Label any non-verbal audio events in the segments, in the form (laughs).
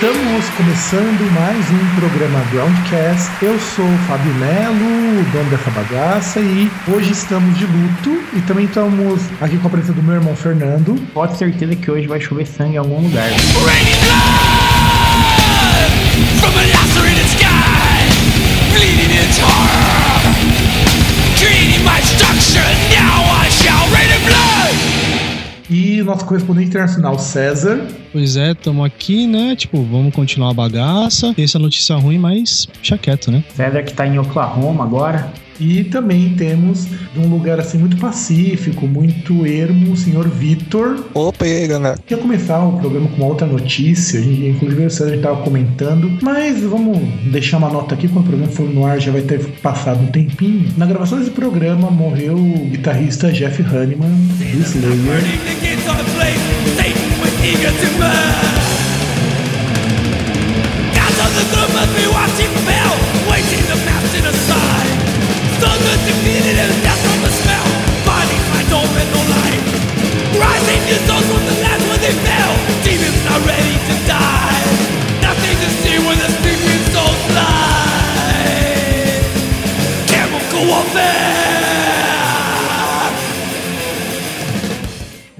Estamos começando mais um programa Groundcast. Eu sou o Fábio Melo, o dono dessa bagaça, e hoje estamos de luto. E também estamos aqui com a presença do meu irmão Fernando. Pode ter certeza que hoje vai chover sangue em algum lugar. From a lacerated sky, bleeding E o nosso correspondente internacional, César. Pois é, tamo aqui, né? Tipo, vamos continuar a bagaça. Essa notícia ruim, mas deixa quieto, né? César que tá em Oklahoma agora. E também temos de um lugar assim muito pacífico, muito ermo, o senhor Vitor. Opa, e aí, galera? Quer começar o programa com uma outra notícia? A gente, inclusive o César estava comentando, mas vamos deixar uma nota aqui quando o programa for no ar já vai ter passado um tempinho. Na gravação desse programa morreu o guitarrista Jeff Hanneman do Slayer.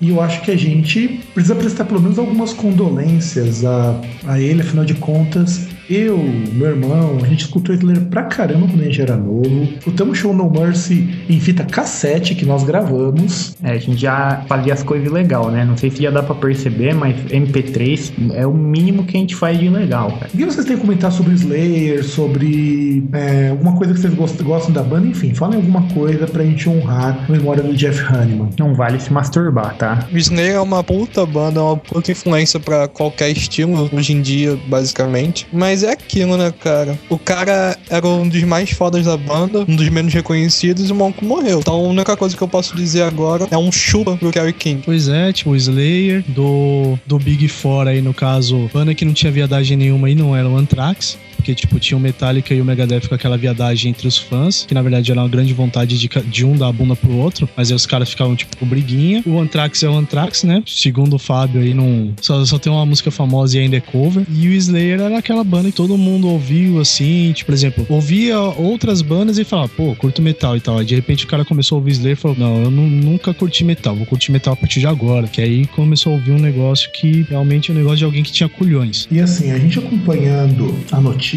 E eu acho que a gente precisa prestar pelo menos algumas condolências a, a ele, afinal de contas. Eu, meu irmão, a gente escutou Slayer pra caramba quando a gente era novo. Escutamos Show No Mercy em fita cassete que nós gravamos. É, a gente já fazia as coisas legal, né? Não sei se já dá pra perceber, mas MP3 é o mínimo que a gente faz de legal, cara. O que vocês têm a comentar sobre Slayer, sobre é, alguma coisa que vocês gostam, gostam da banda? Enfim, falem alguma coisa pra gente honrar a memória do Jeff Hanneman. Não vale se masturbar, tá? O Slayer é uma puta banda, é uma puta influência pra qualquer estilo hoje em dia, basicamente. Mas é aquilo, né, cara? O cara era um dos mais fodas da banda, um dos menos reconhecidos e o Monco morreu. Então a única coisa que eu posso dizer agora é um chupa pro Kerry King. Pois é, tipo, o Slayer, do, do Big Four aí, no caso, banda que não tinha viadagem nenhuma aí não era o Anthrax. Porque, tipo, tinha o Metallica e o Megadeth com aquela viadagem entre os fãs, que na verdade era uma grande vontade de, de um dar a bunda pro outro, mas aí os caras ficavam, tipo, com briguinha. O Anthrax é o Anthrax, né? Segundo o Fábio aí, não, só, só tem uma música famosa e ainda é cover. E o Slayer era aquela banda que todo mundo ouviu, assim, tipo, por exemplo, ouvia outras bandas e falava, pô, curto metal e tal. Aí de repente o cara começou a ouvir Slayer e falou, não, eu nu- nunca curti metal, vou curtir metal a partir de agora. Que aí começou a ouvir um negócio que realmente é um negócio de alguém que tinha culhões. E assim, a gente acompanhando a notícia,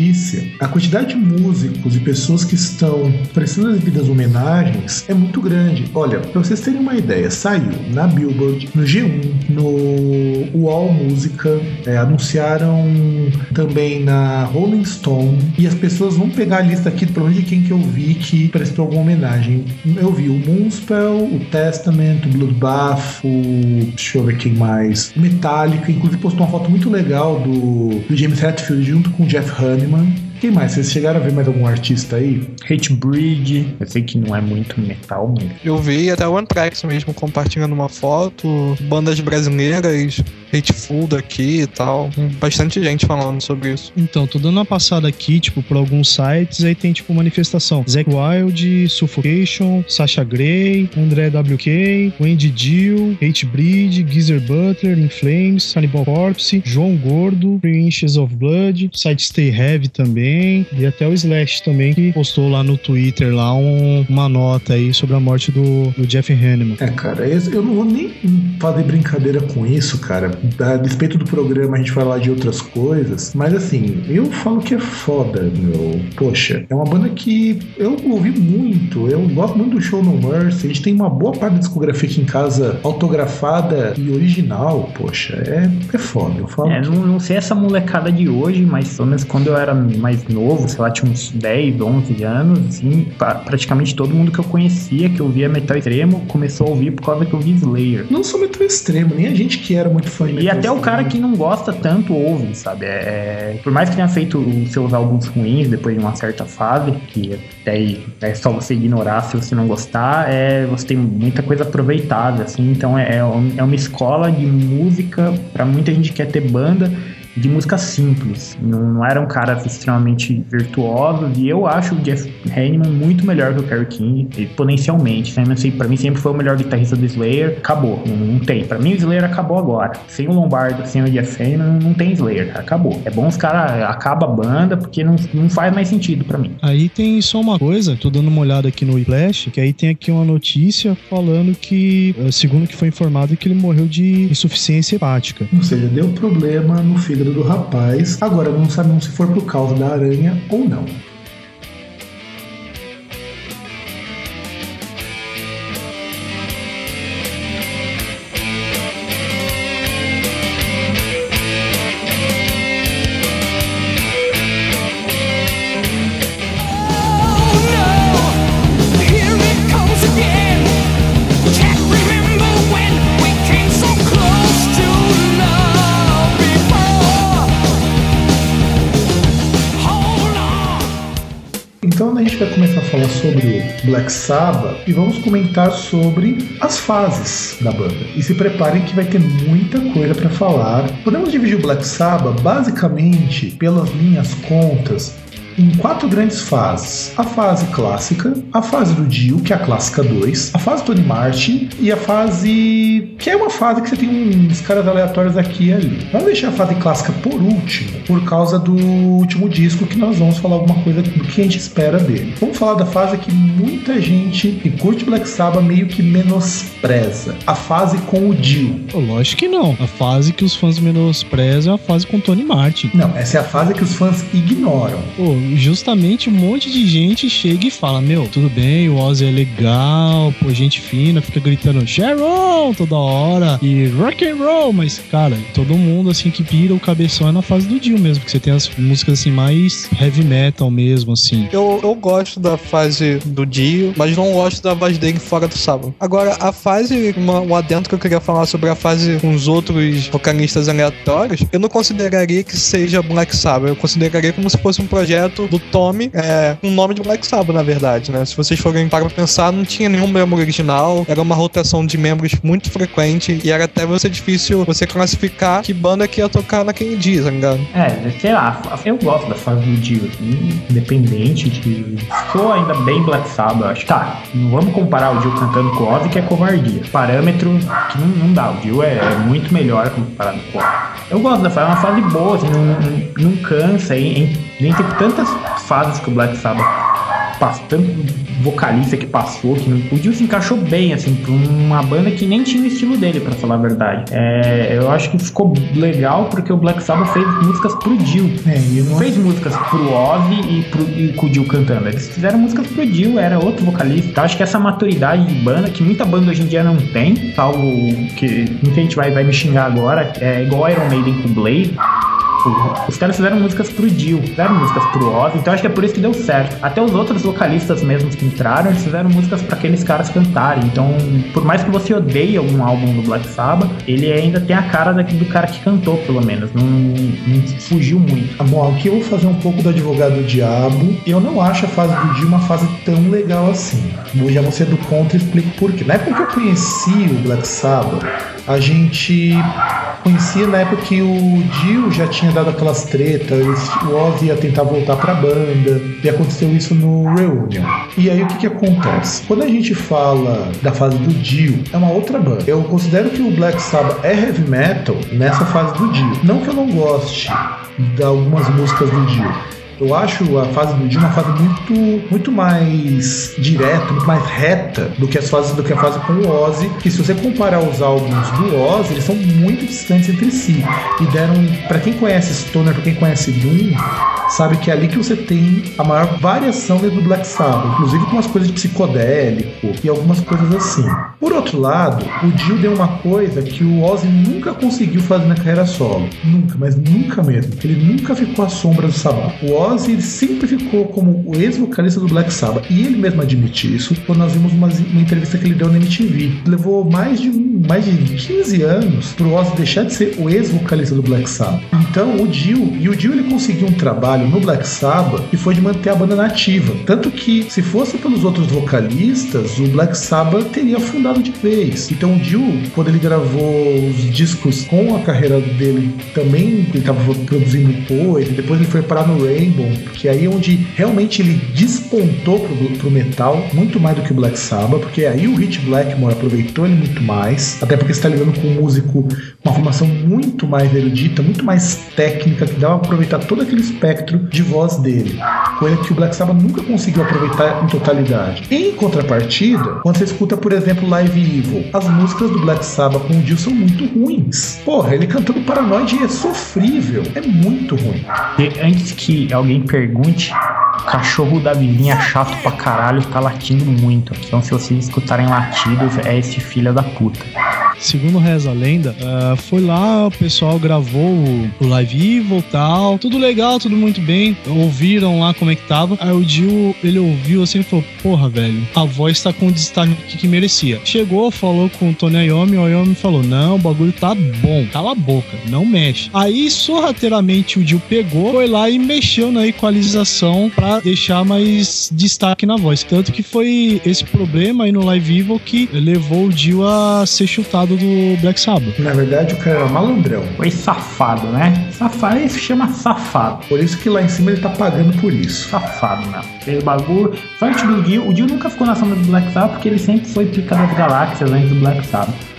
a quantidade de músicos e pessoas que estão prestando as devidas homenagens é muito grande. Olha, pra vocês terem uma ideia, saiu na Billboard, no G1, no UOL Música, é, anunciaram também na Rolling Stone, e as pessoas vão pegar a lista aqui, pelo menos de quem que eu vi que prestou alguma homenagem. Eu vi o Moonspell, o Testament, o Bloodbath, o. Deixa eu ver quem mais. Metallica, inclusive postou uma foto muito legal do, do James Hetfield junto com o Jeff Hanneman. Quem mais? Vocês chegaram a ver mais algum artista aí? Hatebreed, eu sei que não é muito metal, mas Eu vi até o Anthrax mesmo compartilhando uma foto, bandas brasileiras, Hateful daqui e tal. Bastante gente falando sobre isso. Então, tô dando uma passada aqui, tipo, por alguns sites, aí tem, tipo, manifestação. Zack Wild, Suffocation, Sasha Grey, André WK, Wendy Dill, Hatebreed, Geezer Butler, In Flames, Cannibal Corpse, João Gordo, Three Inches of Blood, site Stay Heavy também, e até o Slash também, que postou lá no Twitter lá um- uma nota aí sobre a morte do, do Jeff Hanneman. É, cara, eu eu não vou nem fazer brincadeira com isso, cara. A despeito do programa, a gente falar de outras coisas. Mas assim, eu falo que é foda, meu. Poxa, é uma banda que eu ouvi muito. Eu gosto muito do show No Mercy. A gente tem uma boa parte da discografia aqui em casa autografada e original. Poxa, é, é foda. Eu falo. É, que- não, não sei essa molecada de hoje, mas pelo menos quando eu era mais mais novo, sei lá, tinha uns 10, 11 anos, assim, pra- praticamente todo mundo que eu conhecia, que ouvia metal extremo, começou a ouvir por causa que eu vi Slayer. Não sou metal extremo, nem a gente que era muito fã de E metal até o cara que não gosta tanto ouve, sabe? É, é- por mais que tenha feito os seus álbuns ruins depois de uma certa fase, que até aí é só você ignorar se você não gostar, é, você tem muita coisa aproveitável, assim. Então é, é é uma escola de música pra muita gente que quer ter banda de música simples. Não, não eram caras extremamente virtuosos e eu acho o Jeff Hanneman muito melhor que o Kerry King, exponencialmente. Né? Assim, Pra mim sempre foi o melhor guitarrista do Slayer. Acabou, não, não tem. Pra mim o Slayer acabou agora. Sem o Lombardo, sem o Jeff Hanneman, não tem Slayer, cara. Acabou. É bom os caras acabam a banda porque não, não faz mais sentido pra mim. Aí tem só uma coisa, tô dando uma olhada aqui no Whiplash, que aí tem aqui uma notícia falando que, eh, segundo que foi informado, que ele morreu de insuficiência hepática. Ou seja, deu problema no fígado do rapaz. Agora não sabemos se for por causa da aranha ou não. Black Sabbath e vamos comentar sobre as fases da banda. E se preparem que vai ter muita coisa para falar. Podemos dividir o Black Sabbath basicamente pelas linhas contas em quatro grandes fases: a fase clássica, a fase do Dio, que é a clássica 2, a fase Tony Martin e a fase que é uma fase que você tem uns caras aleatórios aqui e ali. Vamos deixar a fase clássica por último, por causa do último disco que nós vamos falar alguma coisa do que a gente espera dele. Vamos falar da fase que muita gente que curte Black Sabbath meio que menospreza, a fase com o Dio. Lógico que não. A fase que os fãs menosprezam é a fase com Tony Martin. Não, essa é a fase que os fãs ignoram. Pô, justamente um monte de gente chega e fala: Meu, tudo bem, o Ozzy é legal, pô, gente fina, fica gritando Sharon toda hora e rock and roll, mas cara, todo mundo assim que pira o cabeção é na fase do Dio mesmo, que você tem as músicas assim mais heavy metal mesmo, assim. Eu, eu gosto da fase do Dio, mas não gosto da voz dele fora do sábado. Agora, a fase, uma, um adendo que eu queria falar sobre a fase com os outros vocalistas aleatórios, eu não consideraria que seja Black Sabbath. Eu consideraria como se fosse um projeto do Tommy, é, com o nome de Black Sabbath, na verdade, né? Se vocês forem para pensar, não tinha nenhum membro original, era uma rotação de membros muito frequente e era até você difícil você classificar que banda que ia tocar naquele dia, tá ligado? É, sei lá, eu gosto da fase do Dio, assim, independente de. Sou ainda bem Black Sabbath, acho. Tá, não vamos comparar o Dio cantando com o Ozzy, que é covardia. Parâmetro que não, não dá, o Dio é, é muito melhor comparado com o Ozzy. Eu gosto da fase, é uma fase boa, assim, não, não, não cansa, hein, hein? nem tem tantas fases que o Black Sabbath passa, tanto vocalista que passou, que não, o Dio se encaixou bem, assim, pra uma banda que nem tinha o estilo dele, pra falar a verdade. É, eu acho que ficou legal porque o Black Sabbath fez músicas pro Dio. É, Não fez músicas pro Ozzy e, pro, e com o Dio cantando. Eles fizeram músicas pro Dio, era outro vocalista. Então, acho que essa maturidade de banda, que muita banda hoje em dia não tem, salvo que muita gente vai, vai me xingar agora, é igual Iron Maiden com o Blade. Os caras fizeram músicas pro Dio, fizeram músicas pro Ozzy, então acho que é por isso que deu certo. Até os outros vocalistas mesmos que entraram, eles fizeram músicas pra aqueles caras cantarem. Então, por mais que você odeie algum álbum do Black Sabbath, ele ainda tem a cara do cara que cantou, pelo menos. Não, não fugiu muito. Bom, aqui eu vou fazer um pouco do advogado do diabo. Eu não acho a fase do Dio uma fase tão legal assim. Eu já vou do contra e explico por quê. Na época que eu conheci o Black Sabbath, a gente conhecia na época que o Dio já tinha dado aquelas tretas, o Ozzy ia tentar voltar pra banda, e aconteceu isso no Reunion. E aí o que que acontece? Quando a gente fala da fase do Dio, é uma outra banda. Eu considero que o Black Sabbath é heavy metal nessa fase do Dio. Não que eu não goste de algumas músicas do Dio. Eu acho a fase do Dio uma fase muito, muito mais direta, muito mais reta do que as fases do que a fase com o Ozzy. Que se você comparar os álbuns do Ozzy, eles são muito distantes entre si e deram, Pra quem conhece Stoner, pra quem conhece Doom, sabe que é ali que você tem a maior variação do Black Sabbath, inclusive com umas coisas de psicodélico e algumas coisas assim. Por outro lado, o Dio deu uma coisa que o Ozzy nunca conseguiu fazer na carreira solo. Nunca, mas nunca mesmo. Ele nunca ficou à sombra do Sabbath. O Ozzy ele sempre ficou como o ex-vocalista do Black Sabbath. E ele mesmo admite isso quando nós vimos uma, uma entrevista que ele deu na MTV. Levou mais de, mais de 15 anos pro Ozzy deixar de ser o ex-vocalista do Black Sabbath. Então, o Dio, e o Dio ele conseguiu um trabalho no Black Sabbath que foi de manter a banda nativa. Tanto que, se fosse pelos outros vocalistas, o Black Sabbath teria afundado de vez. Então, o Dio, quando ele gravou os discos com a carreira dele, também ele estava produzindo e depois ele foi parar no Rainbow, que aí é onde realmente ele despontou pro, pro metal, muito mais do que o Black Sabbath, porque aí o Rich Blackmore aproveitou ele muito mais, até porque está lidando com um músico com uma formação muito mais erudita, muito mais técnica, que dava para aproveitar todo aquele espectro de voz dele, coisa que o Black Sabbath nunca conseguiu aproveitar em totalidade. Em contrapartida, quando você escuta, por exemplo, Live Evil, as músicas do Black Sabbath com o Dio são muito ruins. Porra, ele cantando Paranoid é sofrível, é muito ruim. E antes que alguém pergunte, cachorro da vizinha chato pra caralho tá latindo muito. Então, se vocês escutarem latidos, é esse filho da puta. Segundo reza a lenda, uh, foi lá, o pessoal gravou o, o Live Evil tal, tudo legal, tudo muito bem. Ouviram lá como é que tava. Aí o Dio, ele ouviu assim e falou: Porra, velho, a voz tá com o destaque que merecia. Chegou, falou com o Tony Iommi, o Iommi falou: Não, o bagulho tá bom, cala a boca, não mexe. Aí, sorrateiramente, o Dio pegou, foi lá e mexeu na equalização pra deixar mais destaque na voz. Tanto que foi esse problema aí no Live Evil que levou o Dio a ser chutado do Black Sabbath. Na verdade, o cara era malandrão. Foi safado, né? Safado, isso chama safado. Por isso que lá em cima ele tá pagando por isso. Safado, né? Fez bagulho. Sorte do Dio. O Dio nunca ficou na sombra do Black Sabbath porque ele sempre foi pica das galáxias antes do Black Sabbath.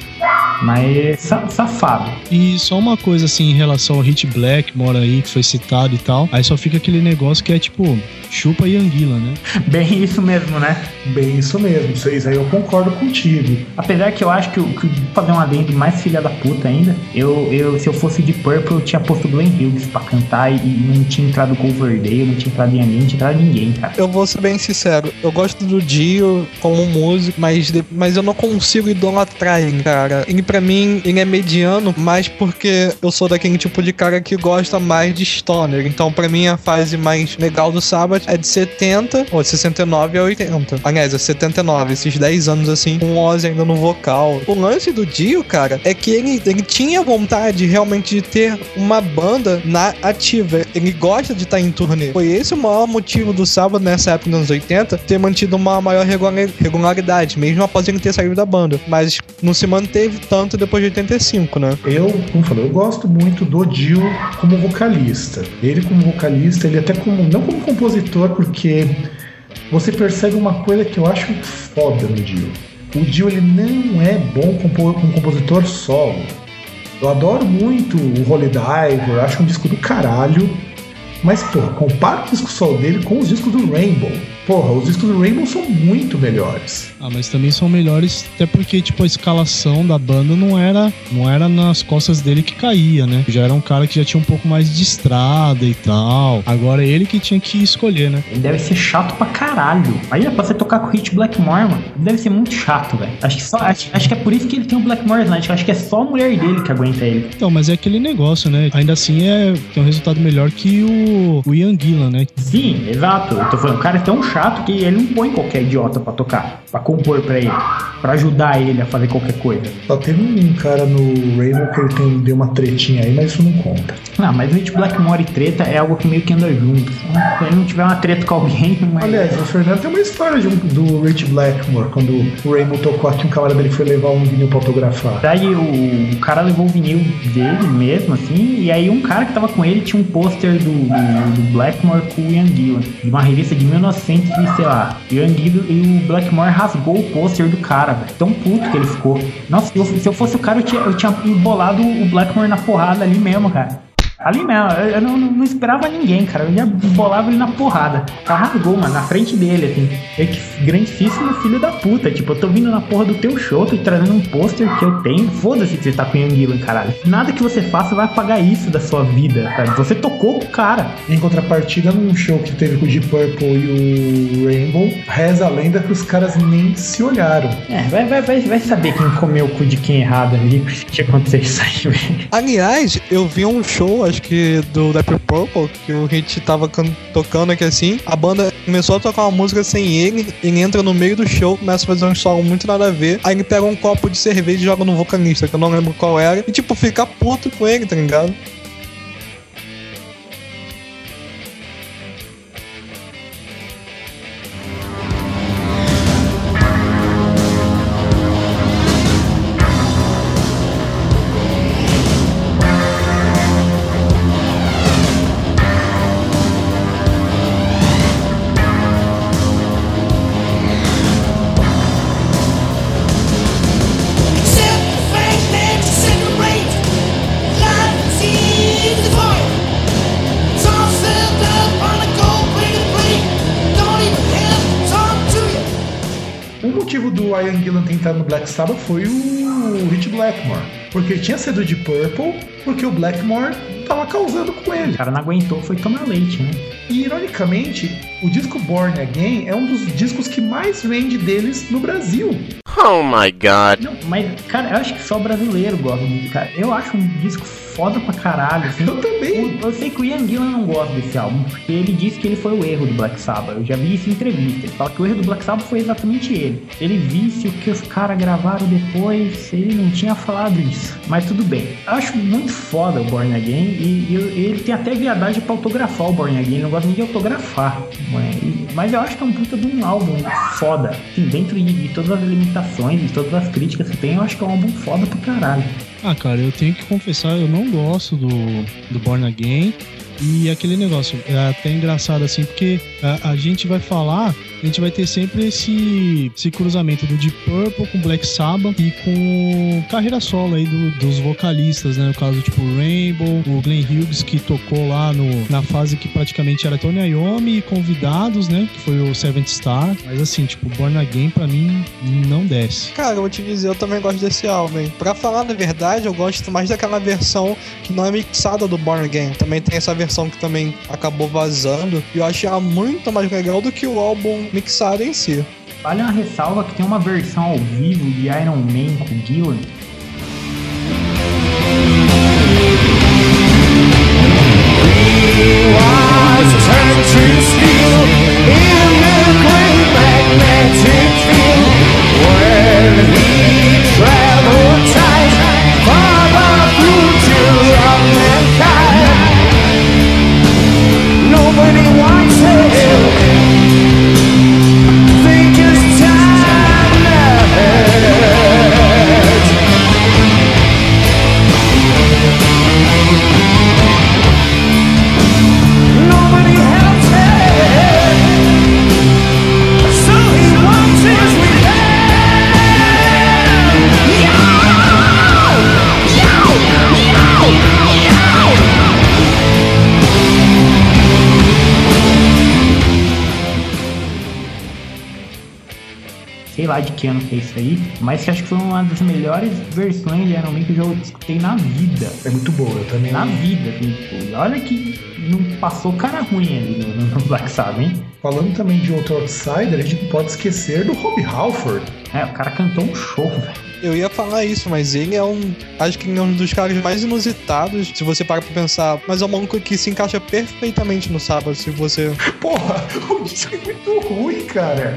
Mas sa safado. E só uma coisa assim em relação ao Hit Blackmore aí, que foi citado e tal. Aí só fica aquele negócio que é tipo, chupa e anguila, né? Bem isso mesmo, né? Bem isso mesmo, isso aí eu concordo contigo. Apesar que eu acho que, o- que fazer um adendo mais filha da puta ainda, eu, eu se eu fosse de Purple, eu tinha posto Glenn Hughes pra cantar e, e não tinha entrado Coverdale, não tinha entrado Ian não tinha entrado ninguém, cara. Eu vou ser bem sincero, eu gosto do Dio como músico, mas, mas eu não consigo idolatrar ele, cara. Ele pra mim, ele é mediano, mas porque eu sou daquele tipo de cara que gosta mais de stoner. Então pra mim a fase mais legal do Sabbath é de 70, ou de 69 a 80. Aliás, é 79, esses 10 anos assim, com Ozzy ainda no vocal. O lance do Dio, cara, é que ele, ele tinha vontade realmente de ter uma banda na ativa. Ele gosta de estar em turnê. Foi esse o maior motivo do Sábado nessa época dos anos 80 ter mantido uma maior regular- regularidade, mesmo após ele ter saído da banda. Mas não se manteve tanto depois de 85, né? Eu, como falei, eu gosto muito do Dio como vocalista. Ele como vocalista, ele até como não como compositor, porque você percebe uma coisa que eu acho foda no Dio. O Dio ele não é bom como compositor solo. Eu adoro muito o Holy Diver, acho um disco do caralho. Mas, porra, compara o disco solo dele com os discos do Rainbow. Porra, os discos do Rainbow são muito melhores. Ah, mas também são melhores, até porque, tipo, a escalação da banda não era, não era nas costas dele que caía, né? Já era um cara que já tinha um pouco mais de estrada e tal. Agora é ele que tinha que escolher, né? Ele deve ser chato pra caralho. Aí pra você tocar com o Hit Blackmore, mano, deve ser muito chato, velho. Acho que só acho, acho que é por isso que ele tem o Blackmore Night. Acho que é só a mulher dele que aguenta ele. Então, mas é aquele negócio, né? Ainda assim é tem um resultado melhor que o, o Ian Gillan, né? Sim, exato. Eu tô falando, o cara é tão chato que ele não põe qualquer idiota pra tocar, pra compor pra ele, pra ajudar ele a fazer qualquer coisa. Só teve um cara no Rainbow que ele tem, deu uma tretinha aí, mas isso não conta. Não, mas o Hit Blackmore e treta é algo que meio que anda junto. Se ele não tiver uma treta com alguém, (laughs) não é. Aliás, o Fernando tem uma história de um- do Rich Blackmore, quando o Rainbow tocou aqui, um camarada dele foi levar um vinil pra autografar. Na verdade, o, o cara levou o vinil dele mesmo, assim, e aí um cara que tava com ele tinha um pôster do, do, do Blackmore com o Ian Gillan, de uma revista de 1900 e sei lá. E o Ian Gillan e o Blackmore rasgou o pôster do cara. Tão puto que ele ficou. Nossa, eu, se eu fosse o cara, eu tinha, eu tinha embolado o Blackmore na porrada ali mesmo, cara. Ali não, eu, eu não, não esperava ninguém, cara. Eu já bolava ele na porrada. Rasgou, mano, na frente dele, assim. É que grandíssimo filho da puta. Tipo, eu tô vindo na porra do teu show, tô trazendo um pôster que eu tenho. Foda-se que você tá com o Ian Gillan, caralho. Nada que você faça vai apagar isso da sua vida, cara. Você tocou o cara. Em contrapartida, num show que teve com o Deep Purple e o Rainbow, reza a lenda que os caras nem se olharam. É, vai, vai, vai, vai saber quem comeu o cu de quem errado ali. Que aconteceu isso aí, velho. Aliás, eu vi um show, acho que do Deep Purple, que o Hit tava can- tocando aqui assim. A banda começou a tocar uma música sem ele, ele entra no meio do show, começa a fazer um solo muito nada a ver. Aí ele pega um copo de cerveja e joga no vocalista, que eu não lembro qual era, e tipo, fica puto com ele, tá ligado? Black Sabbath foi o Rich Blackmore. Porque ele tinha sido de Purple, porque o Blackmore tava causando com ele. O cara não aguentou, foi tomar leite, né? E ironicamente, o disco Born Again é um dos discos que mais vende deles no Brasil. Oh my god. Não, mas, cara, eu acho que só brasileiro gosta disso, cara. Eu acho um disco foda pra caralho, assim. Eu também. O- Eu sei que o Ian Gillan não gosta desse álbum, porque ele disse que ele foi o erro do Black Sabbath. Eu já vi isso em entrevista. Ele fala que o erro do Black Sabbath foi exatamente ele. Ele visse o que os caras gravaram depois, ele não tinha falado isso. Mas tudo bem. Eu acho muito foda o Born Again e, e ele tem até viadagem pra autografar o Born Again. Ele não gosta nem de autografar. Mas, mas eu acho que é um puta de um álbum foda. Assim, dentro de, de todas as limitações, de todas as críticas que tem, eu acho que é um álbum foda pra caralho. Ah, cara, eu tenho que confessar, eu não gosto do, do Born Again. E aquele negócio, é até engraçado assim, porque a, a gente vai falar, a gente vai ter sempre esse, esse cruzamento do Deep Purple com Black Sabbath e com carreira solo aí do- dos vocalistas, né? No caso, tipo, Rainbow, o Glenn Hughes que tocou lá no, na fase que praticamente era Tony Iommi e convidados, né? Que foi o Seventh Star. Mas assim, tipo, Born Again pra mim não desce. Cara, eu vou te dizer, eu também gosto desse álbum, hein? Pra falar a verdade, eu gosto mais daquela versão que não é mixada do Born Again. Também tem essa versão que também acabou vazando. E eu achei ela muito mais legal do que o álbum mixado em si. Vale uma ressalva que tem uma versão ao vivo de Iron Man com o Gillan. Sei que ano que é isso aí, mas que acho que foi uma das melhores versões de Iron Man que eu já escutei na vida. É muito boa, eu também. Na vida, assim, tipo, olha que não passou cara ruim ali no, no Black Sabbath, hein? Falando também de outro outsider, a gente pode esquecer do Rob Halford. É, o cara cantou um show, velho. Eu ia falar isso, mas ele é um. Acho que ele é um dos caras mais inusitados. Se você para pra pensar. Mas é um maluco que se encaixa perfeitamente no sábado. Se você. Porra, (laughs) o disco é muito ruim, cara.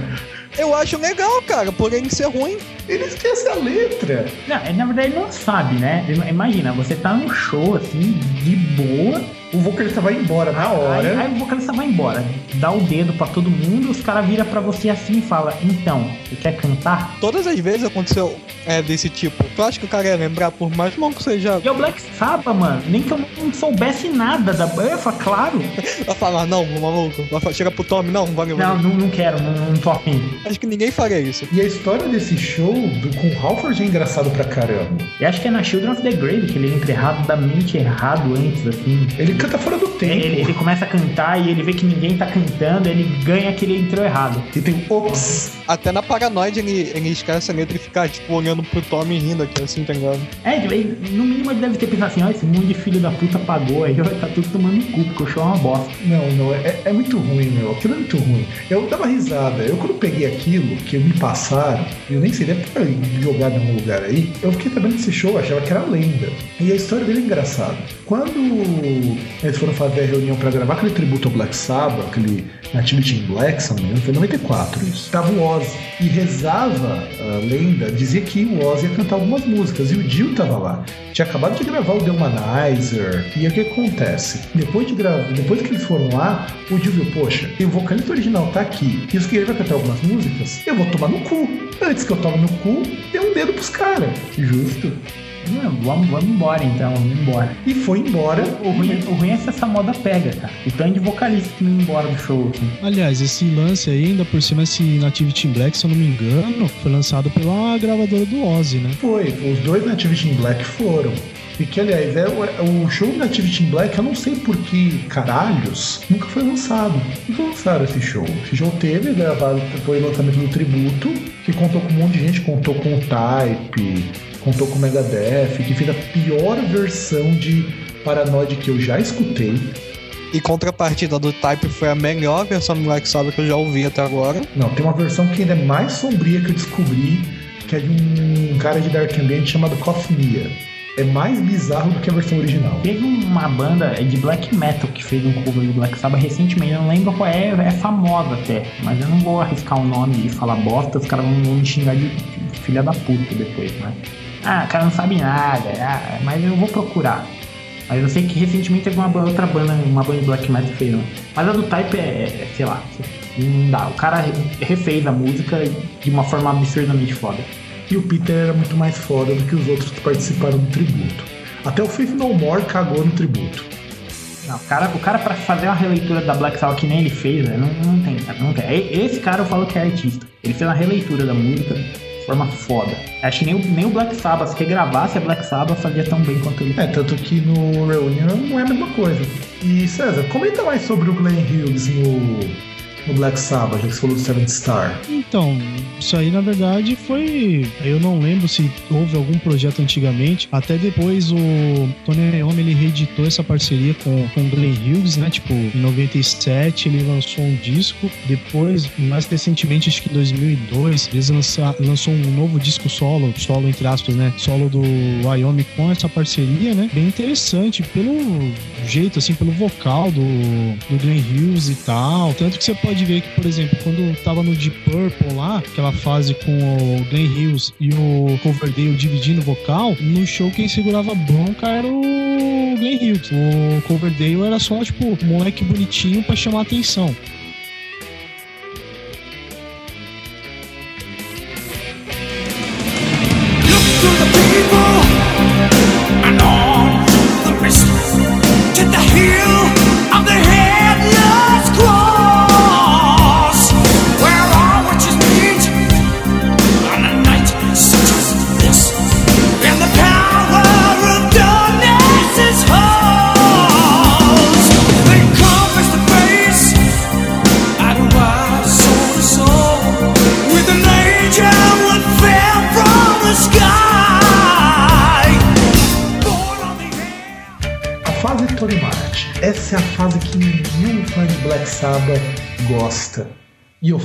Eu acho legal, cara, por ele ser ruim. Ele esquece a letra. Não, é, na verdade ele não sabe, né? Imagina, você tá num show assim, de boa, o vocalista vai embora na hora. Aí, aí o vocalista vai embora, dá o dedo pra todo mundo, os caras viram pra você assim e fala, então, você quer cantar? Todas as vezes aconteceu é, desse tipo. Tu acha que o cara ia lembrar, por mais mal que seja. E o Black Sabbath, mano, nem que eu não soubesse nada da banda, claro. (laughs) Vai falar, não, maluco. Vai chega pro Tommy, não, valeu. Não, não, não quero, não, não tô afim. Acho que ninguém faria isso. E a história desse show do, com o Halford é engraçado pra caramba. E acho que é na Children of the Grave que ele entra erradamente errado antes, assim. Ele canta fora do tempo. Ele, ele começa a cantar e ele vê que ninguém tá cantando, ele ganha que ele entrou errado. E tem ops. Até na Paranoide ele, ele esquece a letra e fica, tipo, olhando pro Tommy rindo aqui, assim, tá ligado? É, ele- no mínimo ele deve ter pensado assim, ó, esse mundo de filho da puta pagou aí, vai tá tudo tomando cu, porque o show é uma bosta. Não, não, é, é muito ruim, meu. Aquilo é muito ruim. Eu dava risada. Eu, quando peguei aquilo que me passaram, eu nem sei, deve ter jogado em algum lugar aí, eu fiquei sabendo desse show, achava que era lenda. E a história dele é engraçada. Quando eles foram fazer a reunião pra gravar aquele tributo ao Black Sabbath, aquele Nativity in Black, se não me engano, foi em 94 isso. Tava o Ozzy. E rezava a lenda, dizia que o Ozzy ia cantar algumas músicas. E o Dio tava lá. Tinha acabado de gravar o The Humanizer. E o que acontece? Depois de gravar, depois que eles foram lá, o Dio viu, poxa, o vocalista original tá aqui. E os que ele vai cantar algumas músicas, eu vou tomar no cu. Antes que eu tome no cu, dê um dedo pros caras. Justo. Não, vamos, vamos embora então, vamos embora. E foi embora. O ruim, o ruim é se essa moda pega, cara. O tanto de vocalista que não ia embora do show, assim. Aliás, esse lance aí, ainda por cima, esse Nativity in Black, se eu não me engano, foi lançado pela gravadora do Ozzy, né? Foi, os dois Nativity in Black foram. E que, aliás, é o, o show Nativity in Black, eu não sei por que caralhos, nunca foi lançado. Nunca lançaram esse show. Esse show teve, gravado, foi o lançamento do tributo, que contou com um monte de gente, contou com o Type, contou com o Megadeth, que fez a pior versão de Paranoid que eu já escutei. E contrapartida do Type foi a melhor versão do Black Sabbath que eu já ouvi até agora. Não, tem uma versão que ainda é mais sombria que eu descobri, que é de um cara de Dark Ambient chamado Coffmia. É mais bizarro do que a versão original. Teve uma banda de black metal que fez um cover do Black Sabbath recentemente, eu não lembro qual é, é famosa até, mas eu não vou arriscar o nome e falar bosta, os caras vão me xingar de filha da puta depois, né? Ah, o cara não sabe nada, ah, mas eu vou procurar. Mas eu sei que recentemente teve uma outra banda, uma banda de black metal que fez, um. mas a do Type é, é, sei lá, não dá. O cara re- refez a música de uma forma absurdamente foda. E o Peter era muito mais foda do que os outros que participaram do tributo. Até o Faith No More cagou no tributo. Não, o cara, o cara pra fazer uma releitura da Black Sabbath que nem ele fez, né, não, não tem, não tem. Esse cara eu falo que é artista. Ele fez uma releitura da música forma foda. Acho que nem o, nem o Black Sabbath, se regravasse a Black Sabbath, fazia tão bem quanto ele. É, tanto que no Reunion não é a mesma coisa. E César, comenta mais sobre o Glenn Hughes no, no Black Sabbath, já que você falou do Seventh Star. Então, isso aí na verdade foi. Eu não lembro se houve algum projeto antigamente. Até depois o Tony Iommi ele reeditou essa parceria com, com o Glenn Hughes, né? Tipo, em 97 ele lançou um disco. Depois, mais recentemente, acho que em 2002, eles lança, lançou um novo disco solo, solo entre aspas, né? Solo do Iommi com essa parceria, né? Bem interessante pelo jeito, assim, pelo vocal do, do Glenn Hughes e tal. Tanto que você pode ver que, por exemplo, quando tava no Deep Purple lá, aquela fase com o Glenn Hughes e o Coverdale dividindo vocal, no show quem segurava a bronca era o Glenn Hughes. O Coverdale era só, tipo, um moleque bonitinho pra chamar atenção.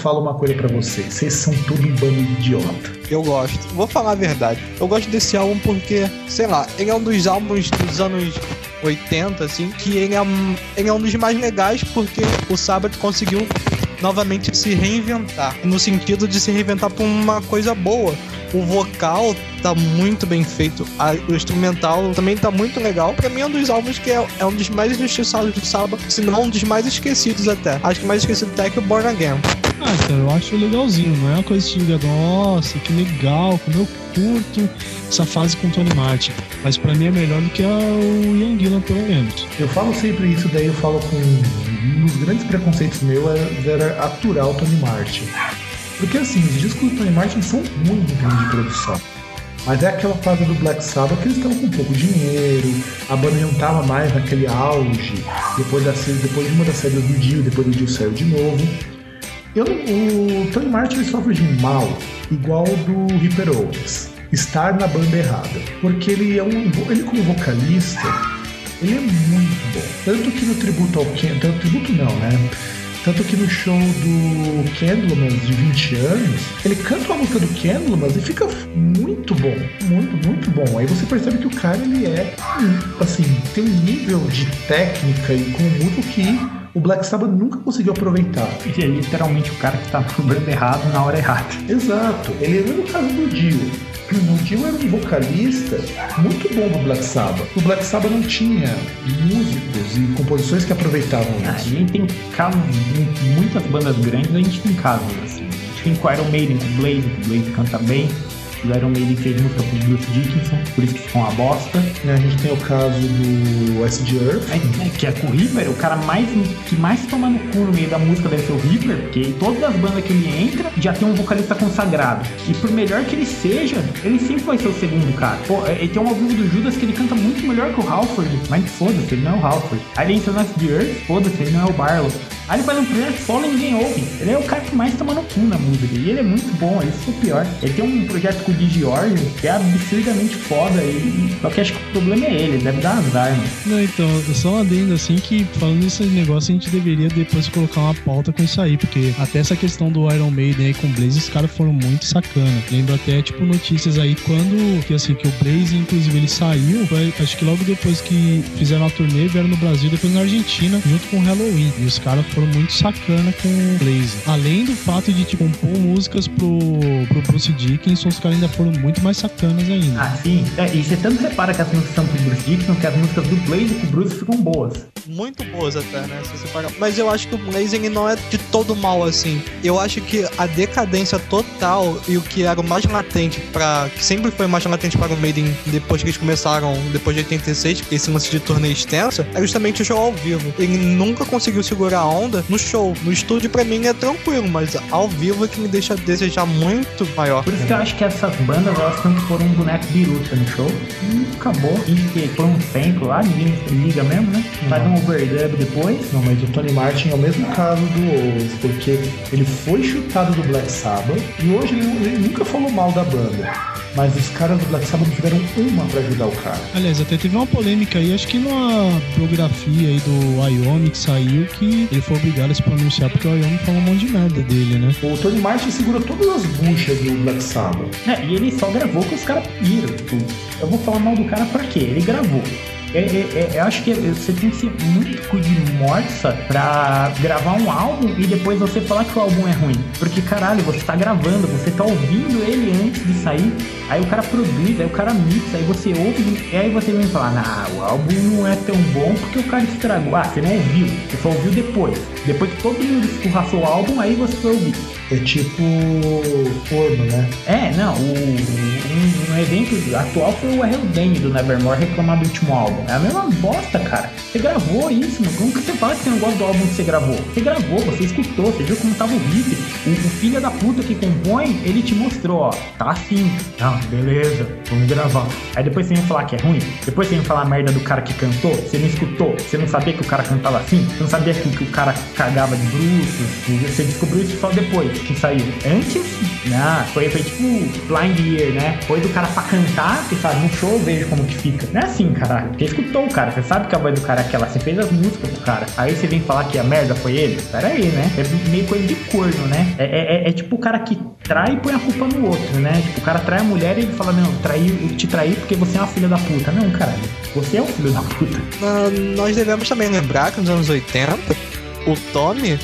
Falo uma coisa pra vocês, vocês são tudo um bando de idiota. Eu gosto. Vou falar a verdade. Eu gosto desse álbum porque, sei lá, ele é um dos álbuns dos anos 80, assim, que ele é, ele é um dos mais legais porque o Sabbath conseguiu novamente se reinventar. No sentido de se reinventar pra uma coisa boa. O vocal tá muito bem feito. o instrumental também tá muito legal. Pra mim é um dos álbuns que é, é um dos mais injustiçados do Saba, se não um dos mais esquecidos até. Acho que mais esquecido até é que o Born Again. Ah, cara, eu acho legalzinho. Não é uma coisa que diga, nossa, que legal, como eu curto essa fase com o Tony Martin. Mas pra mim é melhor do que o Ian Gillan, pelo menos. Eu falo sempre isso, daí eu falo com. Um dos grandes preconceitos meu era aturar o Tony Martin. Porque assim, os discos do Tony Martin são muito ruins de produção. Mas é aquela fase do Black Sabbath que eles estavam com pouco dinheiro, a banda não tava mais naquele auge, depois, da, depois de uma das saídas do Dio, depois do Dio saiu de novo. Eu, o Tony Martin sofre de mal, igual do Ripper Owens. Estar na banda errada. Porque ele é um. Ele como vocalista, ele é muito bom. Tanto que no tributo ao Ken, tanto tributo não, né? Tanto que no show do Candlemas de 20 anos, ele canta uma música do Candlemas e fica muito bom. Muito, muito bom. Aí você percebe que o cara, ele é, assim, tem um nível de técnica e com músico que o Black Sabbath nunca conseguiu aproveitar. Ele é literalmente o cara que tá no bando errado na hora errada. Exato. Ele é no caso do Dio. O Dio era um vocalista muito bom do Black Sabbath. O Black Sabbath não tinha músicos e composições que aproveitavam Ah, a isso. gente tem casos, em muitas bandas grandes, a gente tem casos assim. A gente tem com o Iron Maiden, com o Blaze, que o Blaze canta bem. O Iron Maiden fez música com o Bruce Dickinson, por isso que ficou uma bosta. A gente tem o caso do Acid Earth. É, é, que é com o Reaper, o cara mais, que mais toma no cu no meio da música deve ser o Reaper, porque todas as bandas que ele entra já tem um vocalista consagrado. E por melhor que ele seja, ele sempre vai ser o segundo cara. Pô, é, ele tem um vivo do Judas que ele canta muito melhor que o Halford, mas foda-se, ele não é o Halford. Aí ele entra no Acid Earth, foda-se, ele não é o Barlow. Aí ele vai no primeiro solo e ninguém ouve. Ele é o cara que mais toma no cu na música. E ele é muito bom, isso é o pior. Ele tem um projeto com o Orgel que é absurdamente foda. E, só que acho que o problema é ele, deve dar azar, mano. Não, então, só um adendo assim que falando desse negócio, a gente deveria depois colocar uma pauta com isso aí, porque até essa questão do Iron Maiden aí com o Blaze, os caras foram muito sacana. Lembro até, tipo, notícias aí quando, que assim, que o Blaze, inclusive, ele saiu, foi, acho que logo depois que fizeram a turnê, vieram no Brasil, depois na Argentina, junto com o Halloween. E os caras foram muito sacana com o Blaze. Além do fato de, tipo, compor músicas pro, pro Bruce Dickinson, os caras ainda foram muito mais sacanas ainda. Ah, sim. É, e você tanto repara que as músicas são com o Bruce Dixon, que as músicas do Blaze com o Bruce ficam boas. Muito boas até, né? Se você parar. Mas eu acho que o Blaze ele não é de todo mal assim. Eu acho que a decadência total e o que era o mais latente para que sempre foi mais latente para o Maiden depois que eles começaram, depois de 86, esse lance de turnê extensa, é justamente o show ao vivo. Ele nunca conseguiu segurar a onda no show. No estúdio pra mim é tranquilo, mas ao vivo é que me deixa desejar muito maior. Por isso que eu acho que essas bandas, elas tanto foram um boneco biruta no show e acabou. E que foi um sample lá, ninguém liga mesmo, né? Faz um overdub depois. Não, mas o Tony Martin é o mesmo caso do Owens, porque ele foi chutado do Black Sabbath e hoje ele, ele nunca falou mal da banda. Mas os caras do Black Sabbath não tiveram uma pra ajudar o cara. Aliás, até teve uma polêmica aí, acho que numa biografia aí do que saiu, que ele foi obrigado a se pronunciar porque o Wyoming falou um monte de merda dele, né? O Tony Martin segura todas as buchas do Black Sabbath. É, e ele só gravou que os caras pediram. Tipo, eu vou falar mal do cara por quê? Ele gravou. É, é, é, eu acho que você tem que ser muito cu de morsa pra gravar um álbum e depois você falar que o álbum é ruim. Porque, caralho, você tá gravando, você tá ouvindo ele antes de sair, aí o cara produz, aí o cara mixa, aí você ouve, e aí você vem falar, nah, o álbum não é tão bom porque o cara estragou. Ah, você não ouviu, você só ouviu depois. Depois que todo mundo escorraçou o álbum, aí você foi ouvir. É tipo forno, né? É, não, o, um, um evento atual foi o Dane do Nevermore reclamar do último álbum. É a mesma bosta, cara. Você gravou isso, mano. Como que você fala que você não gosta do álbum que você gravou? Você gravou, você escutou, você viu como tava o riff. O, o filho da puta que compõe, ele te mostrou, ó, tá assim. Não, beleza, vamos gravar. Aí depois você vem falar que é ruim, depois você vem falar a merda do cara que cantou, você não escutou, você não sabia que o cara cantava assim, você não sabia que, que o cara cagava de bruxos, você descobriu isso só depois que saiu. Antes, não, foi, foi tipo Blind Year, né? Foi do cara pra cantar, você sabe, no show eu vejo como que fica. Não é assim, caralho. Você escutou o cara, você sabe que a voz do cara é aquela, você fez as músicas pro cara. Aí você vem falar que a merda foi ele? Pera aí, né? É meio coisa de corno, né? É, é, é tipo o cara que trai e põe a culpa no outro, né? Tipo, o cara trai a mulher e ele fala, não, traí, eu te traí porque você é uma filha da puta. Não, caralho. Você é um filho da puta. Ah, nós devemos também lembrar que nos anos 80, o Tommy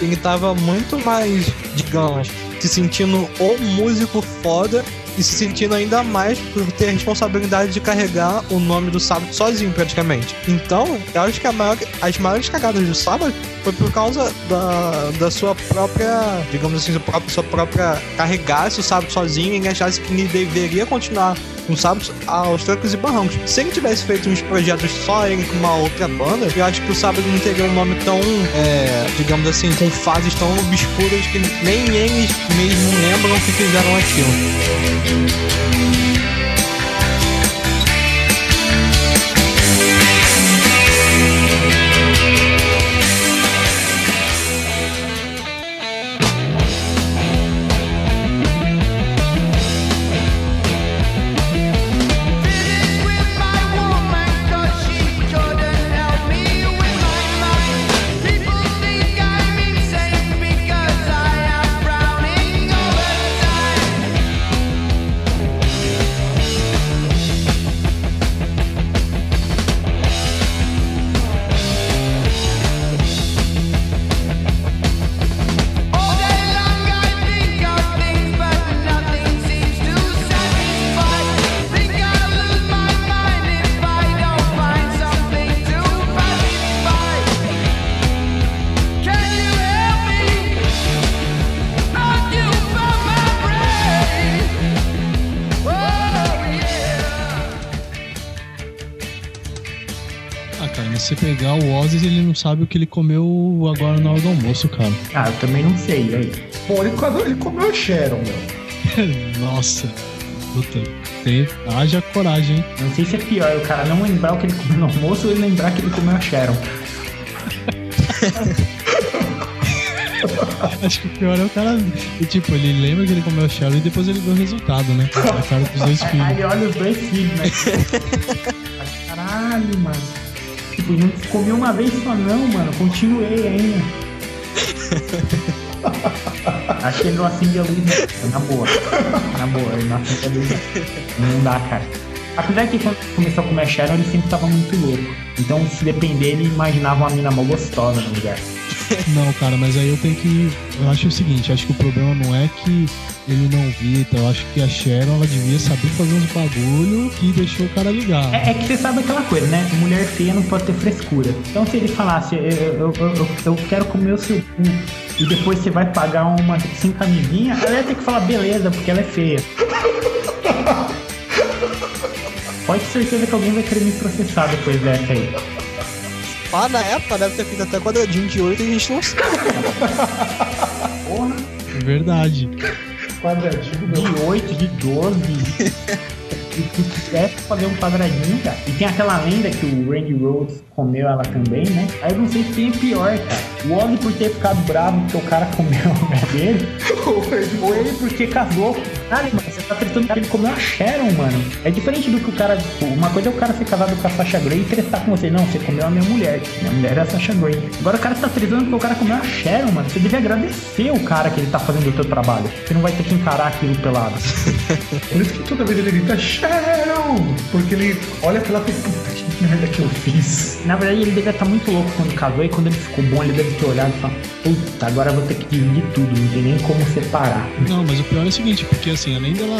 ele tava muito mais, digamos, se sentindo o músico foda e se sentindo ainda mais por ter a responsabilidade de carregar o nome do sábado sozinho, praticamente. Então, eu acho que maior, as maiores cagadas do sábado foi por causa da, da sua própria, digamos assim, sua própria, carregasse o sábado sozinho e achasse que deveria continuar com sábados aos trancos e barrancos. Se ele tivesse feito uns projetos só ele com uma outra banda, eu acho que o sábado não teria um nome tão, é, digamos assim, com fases tão obscuras que nem eles mesmo lembram que fizeram aquilo. Música o Ozzy, ele não sabe o que ele comeu agora na hora do almoço, cara. Ah, eu também não sei, aí? Pô, ele, ele comeu a Sharon, meu. (laughs) Nossa. Puta, tem, haja coragem, hein? Não sei se é pior o cara não lembrar o que ele comeu no almoço ou ele lembrar que ele comeu a Sharon. (laughs) Acho que o pior é o cara. e, Tipo, ele lembra que ele comeu a Sharon e depois ele vê o resultado, né? A cara dos dois (laughs) Aí filhos. ele olha os dois filhos, né? Caralho, mano. Tipo, não comeu uma vez só não, mano. Continuei ainda. (laughs) Acho que ele não acende a luz, né? Na boa. Na boa, ele não acende a luz. não. Não dá, cara. Apesar que quando começou a comer Sharon, ele sempre tava muito louco. Então, se depender, ele imaginava uma mina mó gostosa no lugar. Não, cara, mas aí eu tenho que. Eu acho o seguinte, acho que o problema não é que ele não vita, eu acho que a Sharon ela devia saber fazer uns bagulho que deixou o cara ligar. É, é que você sabe aquela coisa, né? Mulher feia não pode ter frescura. Então se ele falasse, eu, eu, eu, eu- quero comer o seu cu e depois você vai pagar uma sem camisinha, ela ia ter que falar beleza, porque ela é feia. (laughs) Pode ter certeza que alguém vai querer me processar depois dessa aí. Lá na época deve ter feito até quadradinho de 8 e a gente não sabe. Porra, É verdade. Quadradinho, de 8, de 12. E se tivesse fazer um quadradinho, cara. E tem aquela lenda que o Randy Rhodes comeu ela também, né? Aí eu não sei quem é pior, cara. O Ozzy por ter ficado bravo porque o cara comeu a mulher dele. (laughs) Ou ele porque casou. Você tá tretando ele comeu a Sharon, mano. É diferente do que o cara. tipo, Uma coisa é o cara ser casado com a Sasha Grey e tretar com você. Não, você comeu a minha mulher. Minha mulher é a Sasha Grey. Agora o cara tá tretando porque o cara comeu a Sharon, mano. Você deve agradecer o cara que ele tá fazendo o teu trabalho. Você não vai ter que encarar aquilo pelado. (laughs) Por isso que toda vez ele grita Sharon! Porque ele olha aquela e fala, puta que merda que eu fiz. Na verdade, ele devia estar muito louco quando casou e quando ele ficou bom, ele deve ter olhado e falado: Puta, agora eu vou ter que dividir tudo, não tem nem como separar. Não, mas o pior é o seguinte, porque assim, além dela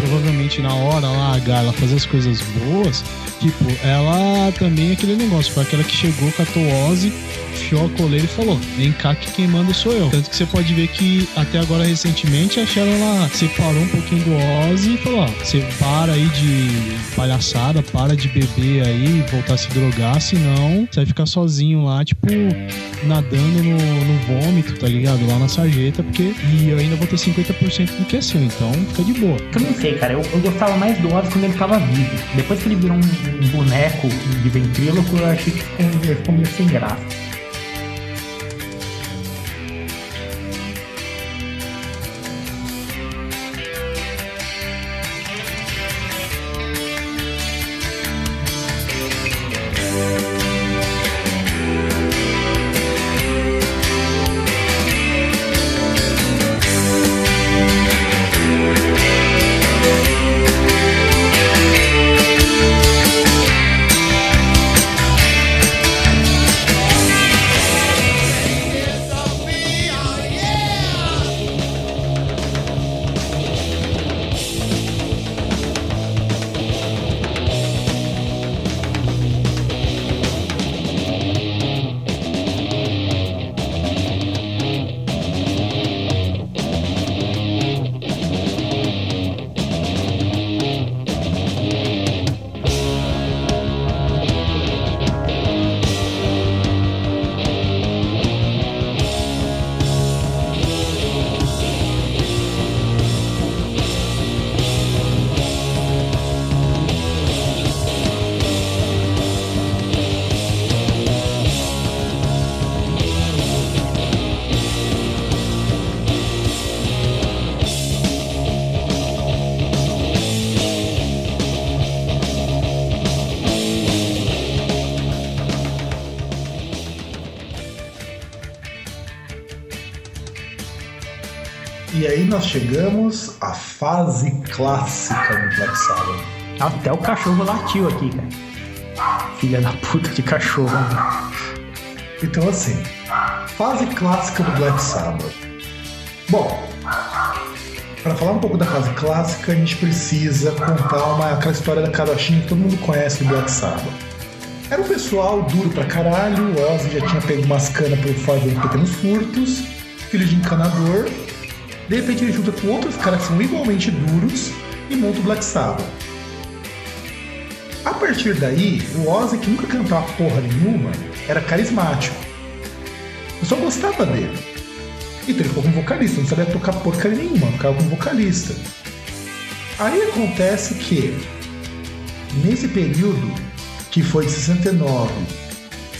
provavelmente na hora lá, H, ela fazer as coisas boas, tipo, ela também é aquele negócio, foi aquela que chegou, catou Ozzy, enfiou a coleira e falou, vem cá que quem manda sou eu. Tanto que você pode ver que até agora recentemente a Sharon ela separou um pouquinho do Ozzy e falou, ó, você para aí de palhaçada, para de beber aí, voltar a se drogar, senão você vai ficar sozinho lá, tipo, nadando no, no vômito, tá ligado? Lá na sarjeta, porque e eu ainda vou ter 50% do que é seu, então fica de boa. Não sei, cara, eu, eu gostava mais do Ozzy quando ele tava vivo. Depois que ele virou um, um boneco de ventríloco, eu achei que ficou meio sem graça. Nós chegamos à fase clássica do Black Sabbath. Até o cachorro latiu aqui, cara. Filha da puta de cachorro. né? Então, assim, fase clássica do Black Sabbath. Bom, para falar um pouco da fase clássica, a gente precisa contar uma, aquela história da carochinha que todo mundo conhece do Black Sabbath. Era um pessoal duro pra caralho, o Ozzy já tinha pego umas canas por de pequenos furtos, filho de encanador. De repente ele junta com outros caras que são igualmente duros e monta o Black Sabbath. A partir daí, o Ozzy, que nunca cantava porra nenhuma, era carismático. Eu só gostava dele. Então ele ficou como vocalista, não sabia tocar porcaria nenhuma, ficava como vocalista. Aí acontece que, nesse período, que foi de 69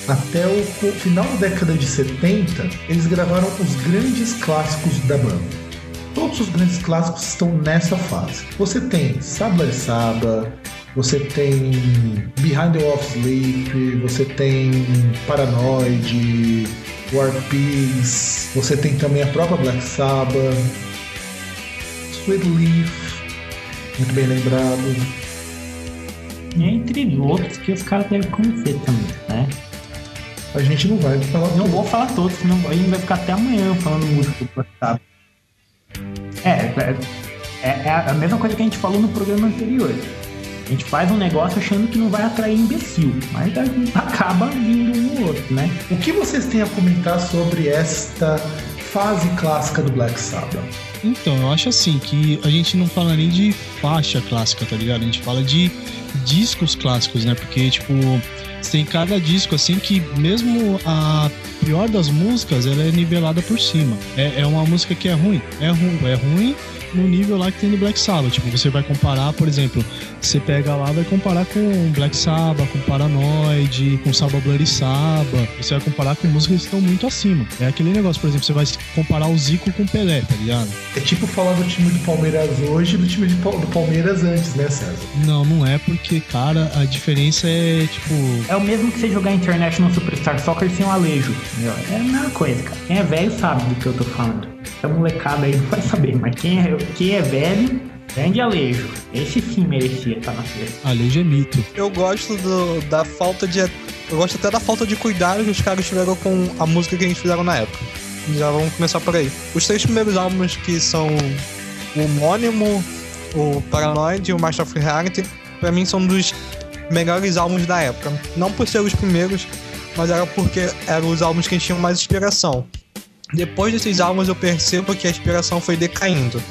até o final da década de 70, eles gravaram os grandes clássicos da banda. Todos os grandes clássicos estão nessa fase. Você tem Sabla Saba, você tem Behind the Wall of Sleep, você tem Paranoid, War Pigs, você tem também a própria Black Sabbath, Sweet Leaf, muito bem lembrado. E entre outros que os caras devem conhecer também, né? A gente não vai falar Não vou falar todos, senão a gente vai ficar até amanhã falando música do Black Sabbath. É, é, é, é a mesma coisa que a gente falou no programa anterior. A gente faz um negócio achando que não vai atrair imbecil, mas acaba vindo um ou outro, né? O que vocês têm a comentar sobre esta fase clássica do Black Sabbath? Então, eu acho assim que a gente não fala nem de faixa clássica, tá ligado? A gente fala de discos clássicos, né? Porque, tipo, tem cada disco assim que mesmo a pior das músicas, ela é nivelada por cima. É, é uma música que é ruim, é ruim, é ruim no nível lá que tem no Black Sabbath. Tipo, você vai comparar, por exemplo, você pega lá, vai comparar com Black Sabbath, com Paranoid, com Sabbath Bloody Sabbath. Você vai comparar com músicas que estão muito acima. É aquele negócio, por exemplo, você vai comparar o Zico com o Pelé, tá ligado? É tipo falar do time do Palmeiras hoje e do time do Palmeiras antes, né, César? Não, não é porque, cara, a diferença é tipo. É o mesmo que você jogar International Superstar Soccer sem o Alejo. entendeu? É a mesma coisa, cara. Quem é velho sabe do que eu tô falando. Essa molecada aí não vai saber, mas quem é, quem é velho, grande Alejo. Esse sim merecia estar na seleção. Alejo é mito. Eu gosto do- da falta de. Eu gosto até da falta de cuidado que os caras tiveram com a música que eles fizeram na época. Já vamos começar por aí. Os três primeiros álbuns que são o Homônimo, o Paranoid e o Master of Reality, pra mim são dos melhores álbuns da época. Não por ser os primeiros, mas era porque eram os álbuns que tinham mais inspiração. Depois desses álbuns eu percebo que a inspiração foi decaindo.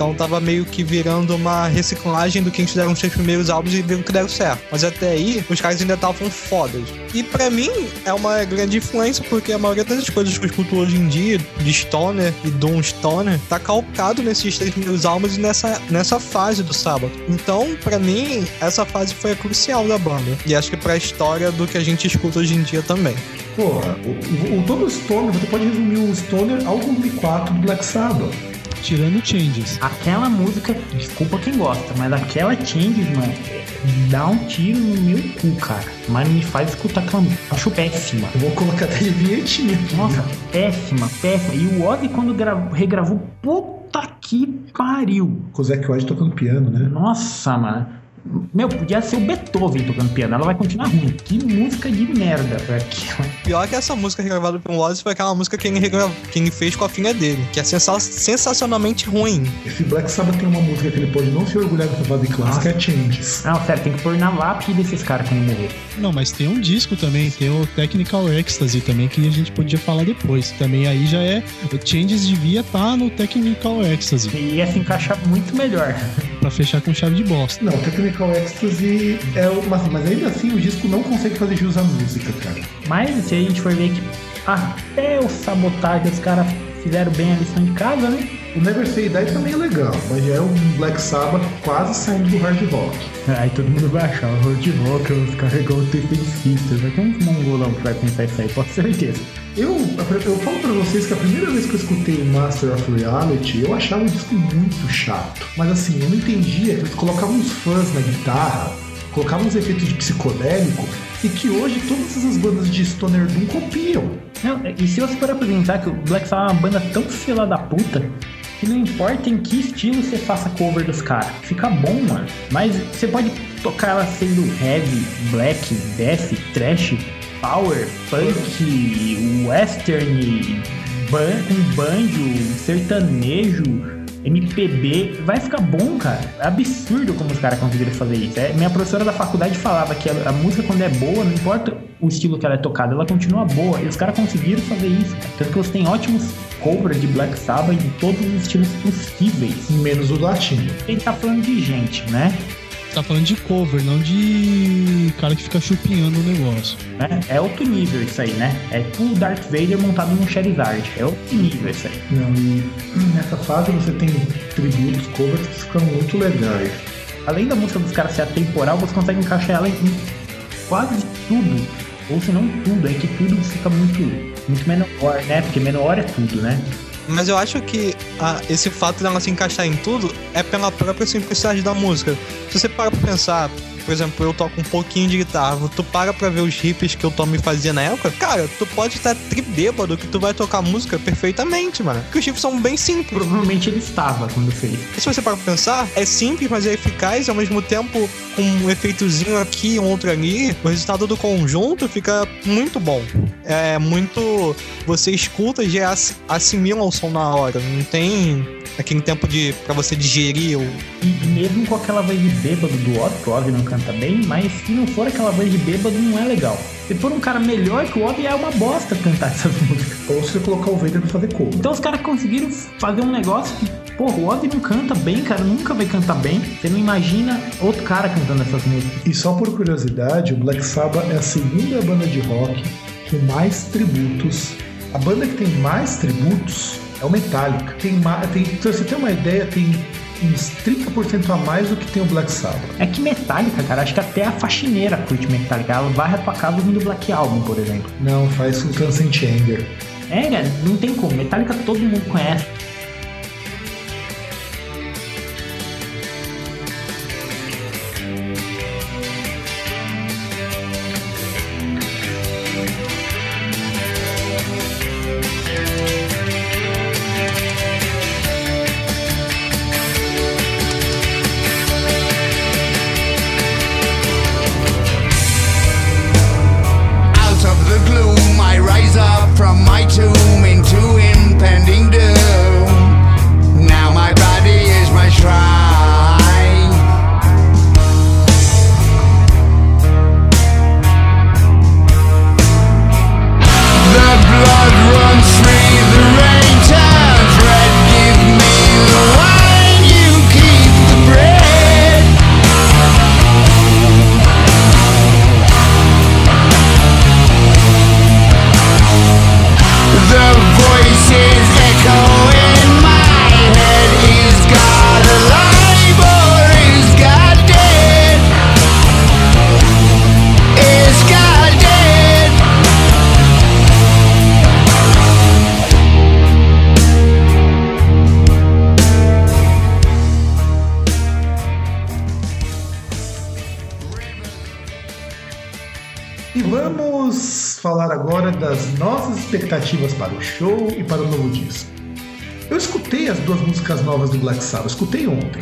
Então tava meio que virando uma reciclagem do que eles fizeram nos três primeiros álbuns e viram que deram certo. Mas até aí, os caras ainda estavam fodas. E pra mim, é uma grande influência, porque a maioria das coisas que eu escuto hoje em dia, de Stoner e Doom Stoner, tá calcado nesses três primeiros álbuns e nessa, nessa fase do sábado. Então, pra mim, essa fase foi a crucial da banda. E acho que pra história do que a gente escuta hoje em dia também. Porra, o, o, o todo Stoner, você pode resumir o Stoner ao 4 do Black Sabbath. Tirando Changes. Aquela música, desculpa quem gosta, mas aquela Changes, mano, dá um tiro no meu cu, cara. Mas me faz escutar aquela música. Acho péssima. Eu vou colocar até de vinhetinha. Nossa, péssima, péssima. E o Ozzy, quando gra- regravou, puta que pariu. Com o Zac tocando piano, né? Nossa, mano. Meu, podia ser o Beethoven tocando piano. Ela vai continuar ruim. Que música de merda foi aquela. Pior que essa música regravada pelo Ozzy foi aquela música que ele, regra- que ele fez com a filha dele, que é sensa- sensacionalmente ruim. Esse Black Sabbath tem uma música que ele pode não se orgulhar dessa fase clássica, é Changes. Não, sério, tem que pôr na lápide desses caras quando morrer. Não, mas tem um disco também, tem o Technical Ecstasy também, que a gente podia falar depois. Também aí já é. O Changes devia estar no Technical Ecstasy, E ia se encaixar muito melhor. pra fechar com chave de bosta. Não, Technical Ecstasy é o. Mas, mas ainda assim o disco não consegue fazer jus à música, cara. Mas se a gente for ver que até o sabotagem os caras fizeram bem a lição de casa, né? O Never Say Die também é legal, mas já é um Black Sabbath quase saindo do hard rock. Aí todo mundo vai achar o road rock, os igual o Twisted Sisters. Vai ter uns mongolão que vai pensar isso aí, com certeza. Eu, eu falo pra vocês que a primeira vez que eu escutei Master of Reality, eu achava o disco muito chato. Mas assim, eu não entendia que eles colocavam uns fãs na guitarra, colocavam uns efeitos de psicodélico, e que hoje todas essas bandas de Stoner Doom copiam. Não, e se você parar pra pensar que o Black Sabbath é uma banda tão fila da puta que não importa em que estilo você faça cover dos caras, fica bom, mano. Mas você pode tocar ela sendo heavy, black, death, trash, power, punk, western, ban com banjo, sertanejo, MPB, vai ficar bom, cara. É absurdo como os caras conseguiram fazer isso. É, minha professora da faculdade falava que a, a música, quando é boa, não importa o estilo que ela é tocada, ela continua boa. E os caras conseguiram fazer isso. Cara. Tanto que você tem ótimos covers de Black Sabbath de todos os estilos possíveis. Menos o latino. Ele tá falando de gente, né? Tá falando de cover, não de cara que fica chupinhando o negócio. né? É outro nível isso aí, né? É tipo o Darth Vader montado num Charizard. É outro nível isso aí. Não, e nessa fase você tem tributos, covers que ficam muito legais. Além da música dos caras ser atemporal, você consegue encaixar ela em quase tudo. Ou se não tudo, é que tudo fica muito, muito menor, né? Porque menor é tudo, né? Mas eu acho que ah, esse fato dela se encaixar em tudo é pela própria simplicidade da música. Se você para pra pensar, por exemplo, eu toco um pouquinho de guitarra, tu para pra ver os riffs que o Tommy fazia na época, cara, tu pode estar tribêbado que tu vai tocar música perfeitamente, mano. Porque os riffs são bem simples. Provavelmente ele estava quando fez. E se você para pra pensar, é simples, mas é eficaz e ao mesmo tempo com um efeitozinho aqui, um outro ali, o resultado do conjunto fica muito bom. É muito. Você escuta e já ass- assimila o som na hora. Não tem aquele tempo de para você digerir o. E, e mesmo com aquela voz de bêbado do que o Ozzy não canta bem, mas se não for aquela voz de bêbado, não é legal. Se for um cara melhor que o Ozzy, é uma bosta cantar essas (laughs) músicas. Ou se você colocar o Vader pra fazer cover. Então os caras conseguiram fazer um negócio que, porra, o Ozzy não canta bem, cara, nunca vai cantar bem. Você não imagina outro cara cantando essas músicas. E só por curiosidade, o Black Sabbath é a segunda banda de rock com mais tributos. A banda que tem mais tributos é o Metallica. Tem, tem, pra você ter uma ideia, tem uns 30% a mais do que tem o Black Sabbath. É que Metallica, cara, acho que até a faxineira curte Metallica. Ela vai a tua casa ouvindo Black Album, por exemplo. Não, faz com Transcend Anger. É, cara, não tem como. Metallica todo mundo conhece. Expectativas para o show e para o novo disco. Eu escutei as duas músicas novas do Black Sabbath, escutei ontem,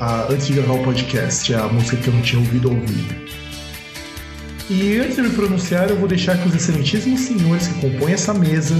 a- antes de gravar o podcast, a música que eu não tinha ouvido ouvir. E antes de me pronunciar, eu vou deixar que os excelentíssimos senhores que compõem essa mesa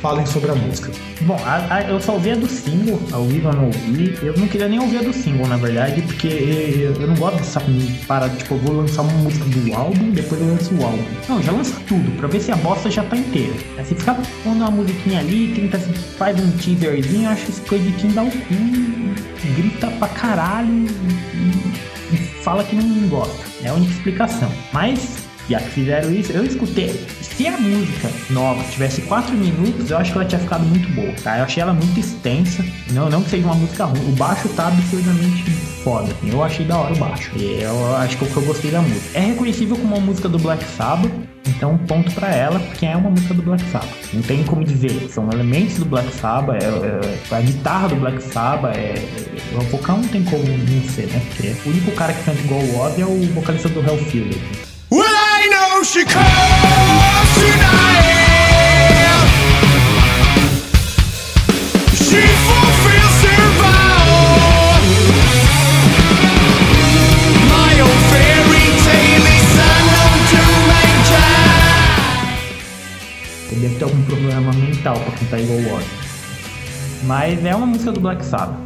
falem sobre a música. Bom, a- a- eu só ouvi a do single, ao vivo eu não ouvi. Eu não queria nem ouvir a do single, na verdade, porque eu, eu não gosto dessa parada, tipo, eu vou lançar uma música do álbum, depois eu lanço o álbum. Não, já lança tudo, pra ver se a bosta já tá inteira. Aí você fica pondo uma musiquinha ali, tenta, faz um teaserzinho, acho isso coisa de quem dá o cu, grita pra caralho e, e fala que não gosta. É a única explicação. Mas, já que fizeram isso, eu escutei. Se a música nova tivesse 4 minutos, eu acho que ela tinha ficado muito boa, tá? Eu achei ela muito extensa. Não, não que seja uma música ruim. O baixo tá absurdamente foda. assim. Eu achei da hora o baixo. E eu acho que eu gostei da música. É reconhecível como uma música do Black Sabbath. Então, ponto pra ela, porque é uma música do Black Sabbath. Não tem como dizer. São elementos do Black Sabbath. É, é- a guitarra do Black Sabbath. É, é- o vocal não tem como não ser, né? Porque o único cara que canta igual o Ozzy é o vocalista do Hellfield. Well, deve ter algum problema mental pra cantar Evil War. Mas é uma música do Black Sabbath.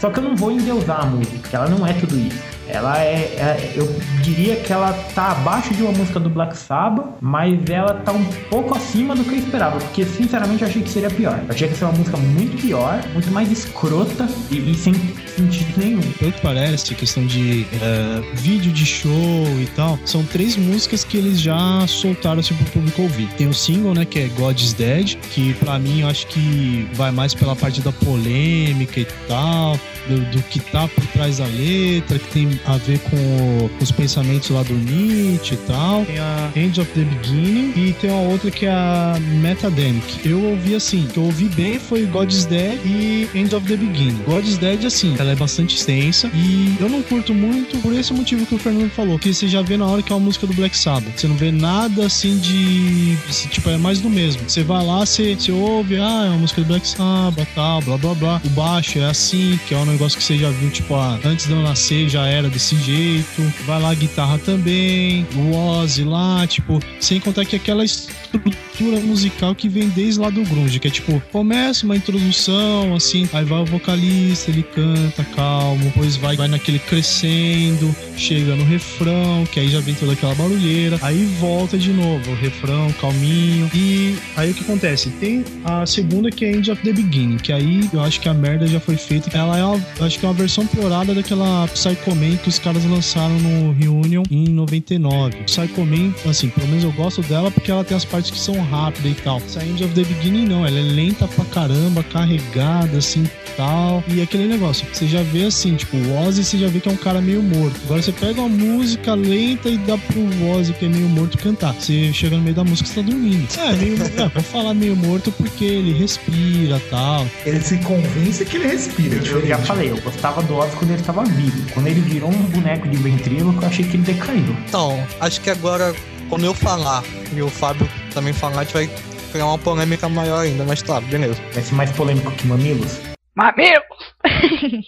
Só que eu não vou endeusar a música, ela não é tudo isso. Ela é, é- Eu diria que ela tá abaixo de uma música do Black Sabbath, mas ela tá um pouco acima do que eu esperava. Porque, sinceramente, eu achei que seria pior. Eu achei que ia ser uma música muito pior, muito mais escrota e, e sem sentido nenhum. Pelo que parece, questão de é, vídeo de show e tal, são três músicas que eles já soltaram assim pro público ouvir. Tem o single, né, que é God is Dead, que pra mim eu acho que vai mais pela parte da polêmica e tal, do, do que tá por trás da letra, que tem a ver com o- os pensamentos lá do Nietzsche e tal. Tem a End of the Beginning e tem uma outra que é a Metademic. Eu ouvi assim, que eu ouvi bem foi God is Dead e End of the Beginning. God is Dead, assim, ela é bastante extensa e eu não curto muito por esse motivo que o Fernando falou, que você já vê na hora que é uma música do Black Sabbath. Você não vê nada assim de. Tipo, é mais do mesmo. Você vai lá, você, você ouve, ah, é uma música do Black Sabbath, tal, blá blá blá. O baixo é assim, que é um negócio que você já viu, tipo, ah, antes de eu nascer já era desse jeito. Vai lá a guitarra também, o Ozzy lá, tipo, sem contar que aquela estrutura musical que vem desde lá do grunge, que é tipo, começa uma introdução, assim, aí vai o vocalista, ele canta calmo, depois vai, vai naquele crescendo, chega no refrão, que aí já vem toda aquela barulheira, aí volta de novo, o refrão calminho, e aí o que acontece? Tem a segunda que é End of the Beginning, que aí eu acho que a merda já foi feita, ela é uma, acho que é uma versão piorada daquela Psycho Man que os caras lançaram no Reunion em 99. Psycho Man, assim, pelo menos eu gosto dela porque ela tem as partes que são rápidas e tal. Essa End of the Beginning não, ela é lenta pra caramba, carregada, assim, tal. E aquele negócio, você já vê assim, tipo, o Ozzy você já vê que é um cara meio morto. Agora você pega uma música lenta e dá pro Ozzy, que é meio morto, cantar. Você chega no meio da música, você tá dormindo. É, meio, é, vou falar meio morto porque ele respira tal. Ele se convence que ele respira. Eu já diferente. Falei, eu gostava do Ozzy quando ele estava vivo. Quando ele virou um boneco de ventríloco, eu achei que ele decaiu. Então, acho que agora, quando eu falar e o Fábio também falar, a gente vai criar uma polêmica maior ainda, mas tá, beleza. Vai ser mais polêmico que Mamilos. Mamilos! (laughs)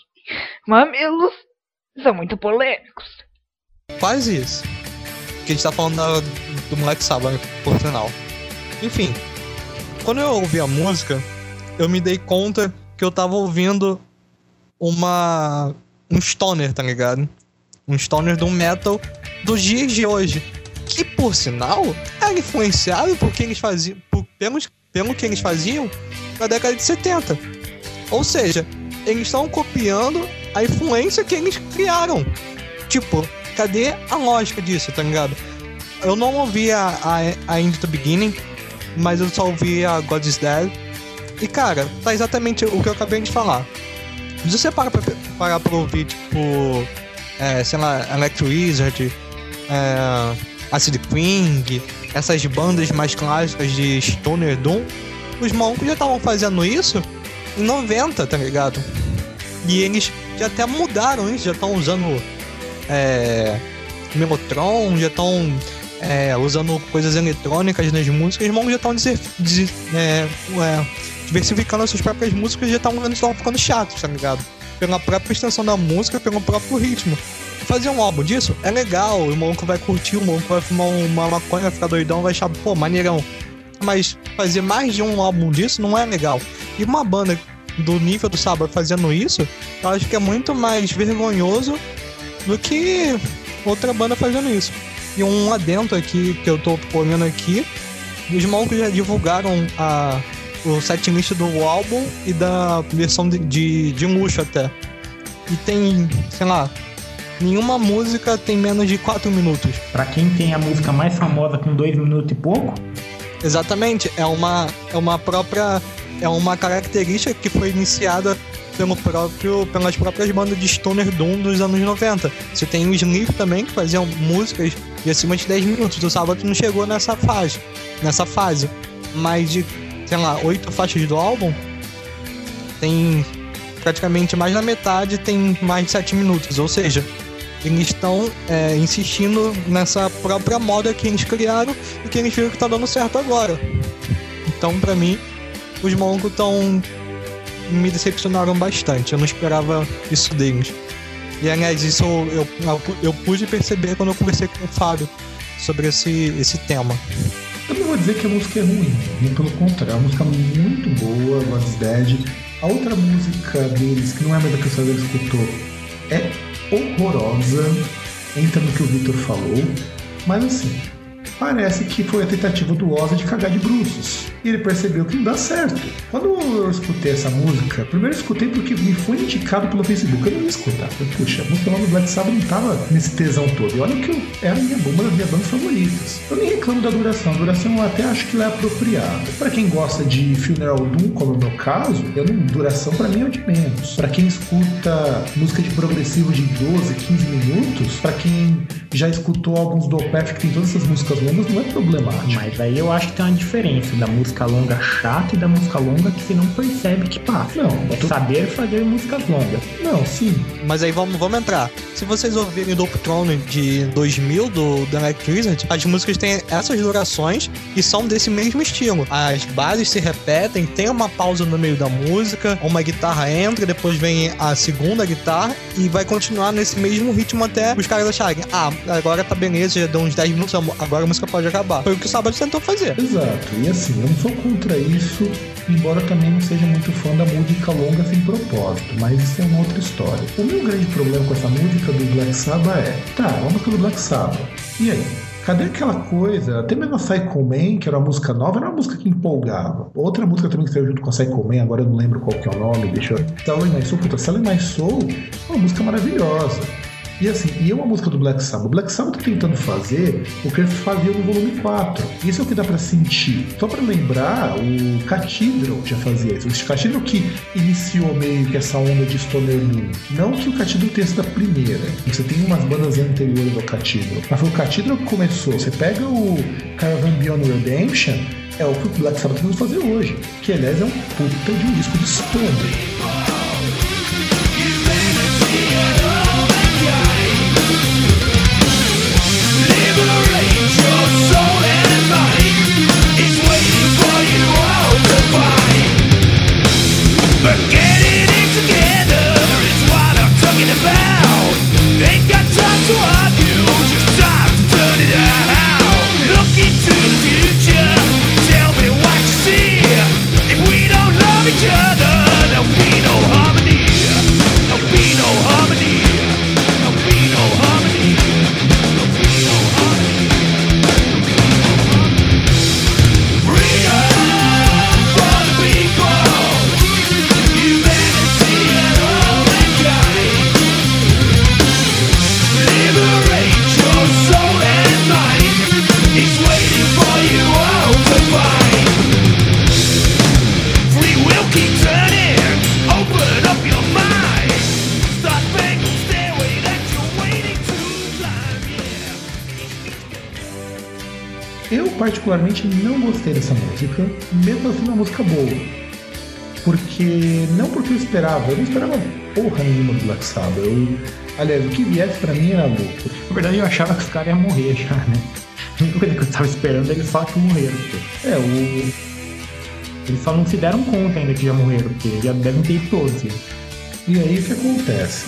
Mamilos são muito polêmicos. Quase isso. Que a gente tá falando da- do Black Sabbath, por sinal. Enfim, quando eu ouvi a música, eu me dei conta que eu tava ouvindo uma. um stoner, tá ligado? Um stoner do metal dos dias de hoje. Que por sinal era influenciado por que eles faziam. Por, pelos, pelo que eles faziam na década de 70. Ou seja, eles estão copiando a influência que eles criaram. Tipo, cadê a lógica disso, tá ligado? Eu não ouvi a, a, a End to Beginning, mas eu só ouvi a God is Dead. E cara, tá exatamente o que eu acabei de falar. Se você parar pra, parar pra ouvir, tipo, é, sei lá, Electro Wizard, é, Acid Queen, essas bandas mais clássicas de Stoner Doom, os malucos já estavam fazendo isso em 90, tá ligado? E eles já até mudaram isso, já estão usando é, Melotron, já estão é, usando coisas eletrônicas nas músicas, os malucos já estão é, diversificando as suas próprias músicas já estão ficando chatos, tá ligado? Pela própria extensão da música, pelo próprio ritmo. Fazer um álbum disso é legal, o maluco vai curtir, o maluco vai fumar uma maconha, vai ficar doidão, vai achar, pô, maneirão. Mas fazer mais de um álbum disso não é legal. E uma banda do nível do Sabbath fazendo isso, eu acho que é muito mais vergonhoso do que outra banda fazendo isso. E um adendo aqui que eu tô olhando aqui, os malucos já divulgaram a, o setlist do álbum e da versão de, de, de luxo até. E tem, sei lá, nenhuma música tem menos de 4 minutos. Pra quem tem a música mais famosa com dois minutos e pouco, Exatamente, é uma, é uma própria. É uma característica que foi iniciada pelo próprio, pelas próprias bandas de Stoner Doom dos anos 90. Você tem o Sleep também, que faziam músicas de acima de 10 minutos. O Sabbath não chegou nessa fase. Nessa fase. Mas de, sei lá, oito faixas do álbum, tem praticamente mais da metade tem mais de 7 minutos. Ou seja, eles estão é, insistindo nessa própria moda que eles criaram e que eles viram que tá dando certo agora. Então, pra mim, os malucos estão me decepcionaram bastante. Eu não esperava isso deles. E aliás, isso eu, eu, eu pude perceber quando eu conversei com o Fábio sobre esse, esse tema. Eu não vou dizer que a música é ruim, muito pelo contrário, é uma música muito boa, God's Dead. A outra música deles, que não é a mesma que o escutou, é horrorosa, entra no que o Victor falou, mas assim, parece que foi a tentativa do Ozzy de cagar de bruços. Ele percebeu que não dá certo. Quando eu escutei essa música, primeiro eu escutei porque me foi indicado pelo Facebook. Eu não ia escutar. Puxa, a música nova do Black Sabbath não tava nesse tesão todo. E olha que eu, é a minha, uma das minhas bandas favoritas. Eu nem reclamo da duração. A duração eu até acho que ela é apropriada. Pra quem gosta de Funeral Doom, como é o meu caso, eu não, duração pra mim é de menos. Pra quem escuta música de progressivo de 12, 15 minutos, pra quem já escutou alguns do Opeth que tem todas essas músicas longas, não é problemático. Mas aí eu acho que tem uma diferença da música longa chata e da música longa que você não percebe que passa. Não, É tu- saber fazer músicas longas. Não, sim. Mas aí vamos, vamos entrar. Se vocês ouvirem do Throne de 2000 do The Night Wizard, as músicas têm essas durações e são desse mesmo estilo. As bases se repetem, tem uma pausa no meio da música, uma guitarra entra, depois vem a segunda guitarra e vai continuar nesse mesmo ritmo até os caras acharem: ah, agora tá beleza, já deu uns 10 minutos, agora a música pode acabar. Foi o que o Sabbath tentou fazer. Exato. E assim, não sou contra isso, embora também não seja muito fã da música longa sem propósito, mas isso é uma outra história. O meu grande problema com essa música do Black Sabbath é, tá, uma música do Black Sabbath. E aí? Cadê aquela coisa? Até mesmo a Psycho Man, que era uma música nova, era uma música que empolgava. Outra música também que saiu junto com a Psycho Man, agora eu não lembro qual que é o nome, deixa eu. Selling My Soul, puta, Selling My Soul é uma música maravilhosa. E assim, e é uma música do Black Sabbath. O Black Sabbath tá tentando fazer o que ele fazia no volume 4. Isso é o que dá pra sentir. Só pra lembrar, o Cathedral já fazia isso. O Cathedral que iniciou meio que essa onda de Stoner Doom. Não que o Cathedral tenha sido a primeira. Você tem umas bandas anteriores ao Cathedral. Mas foi o Cathedral que começou. Você pega o Caravan Beyond Redemption, é o que o Black Sabbath tentando fazer hoje. Que aliás é um puta de um disco de Stoner. Não gostei dessa música, mesmo assim, uma música boa. Porque. Não porque eu esperava, eu não esperava porra nenhuma do Black Sabbath. Eu, aliás, o que viesse pra mim era lucro. Na verdade, eu achava que os caras iam morrer já, né? A única coisa que eu tava esperando é eles só que morreram. porque É, o. Eles só não se deram conta ainda que já morreram, porque já devem ter ido todos. já. E aí o que acontece?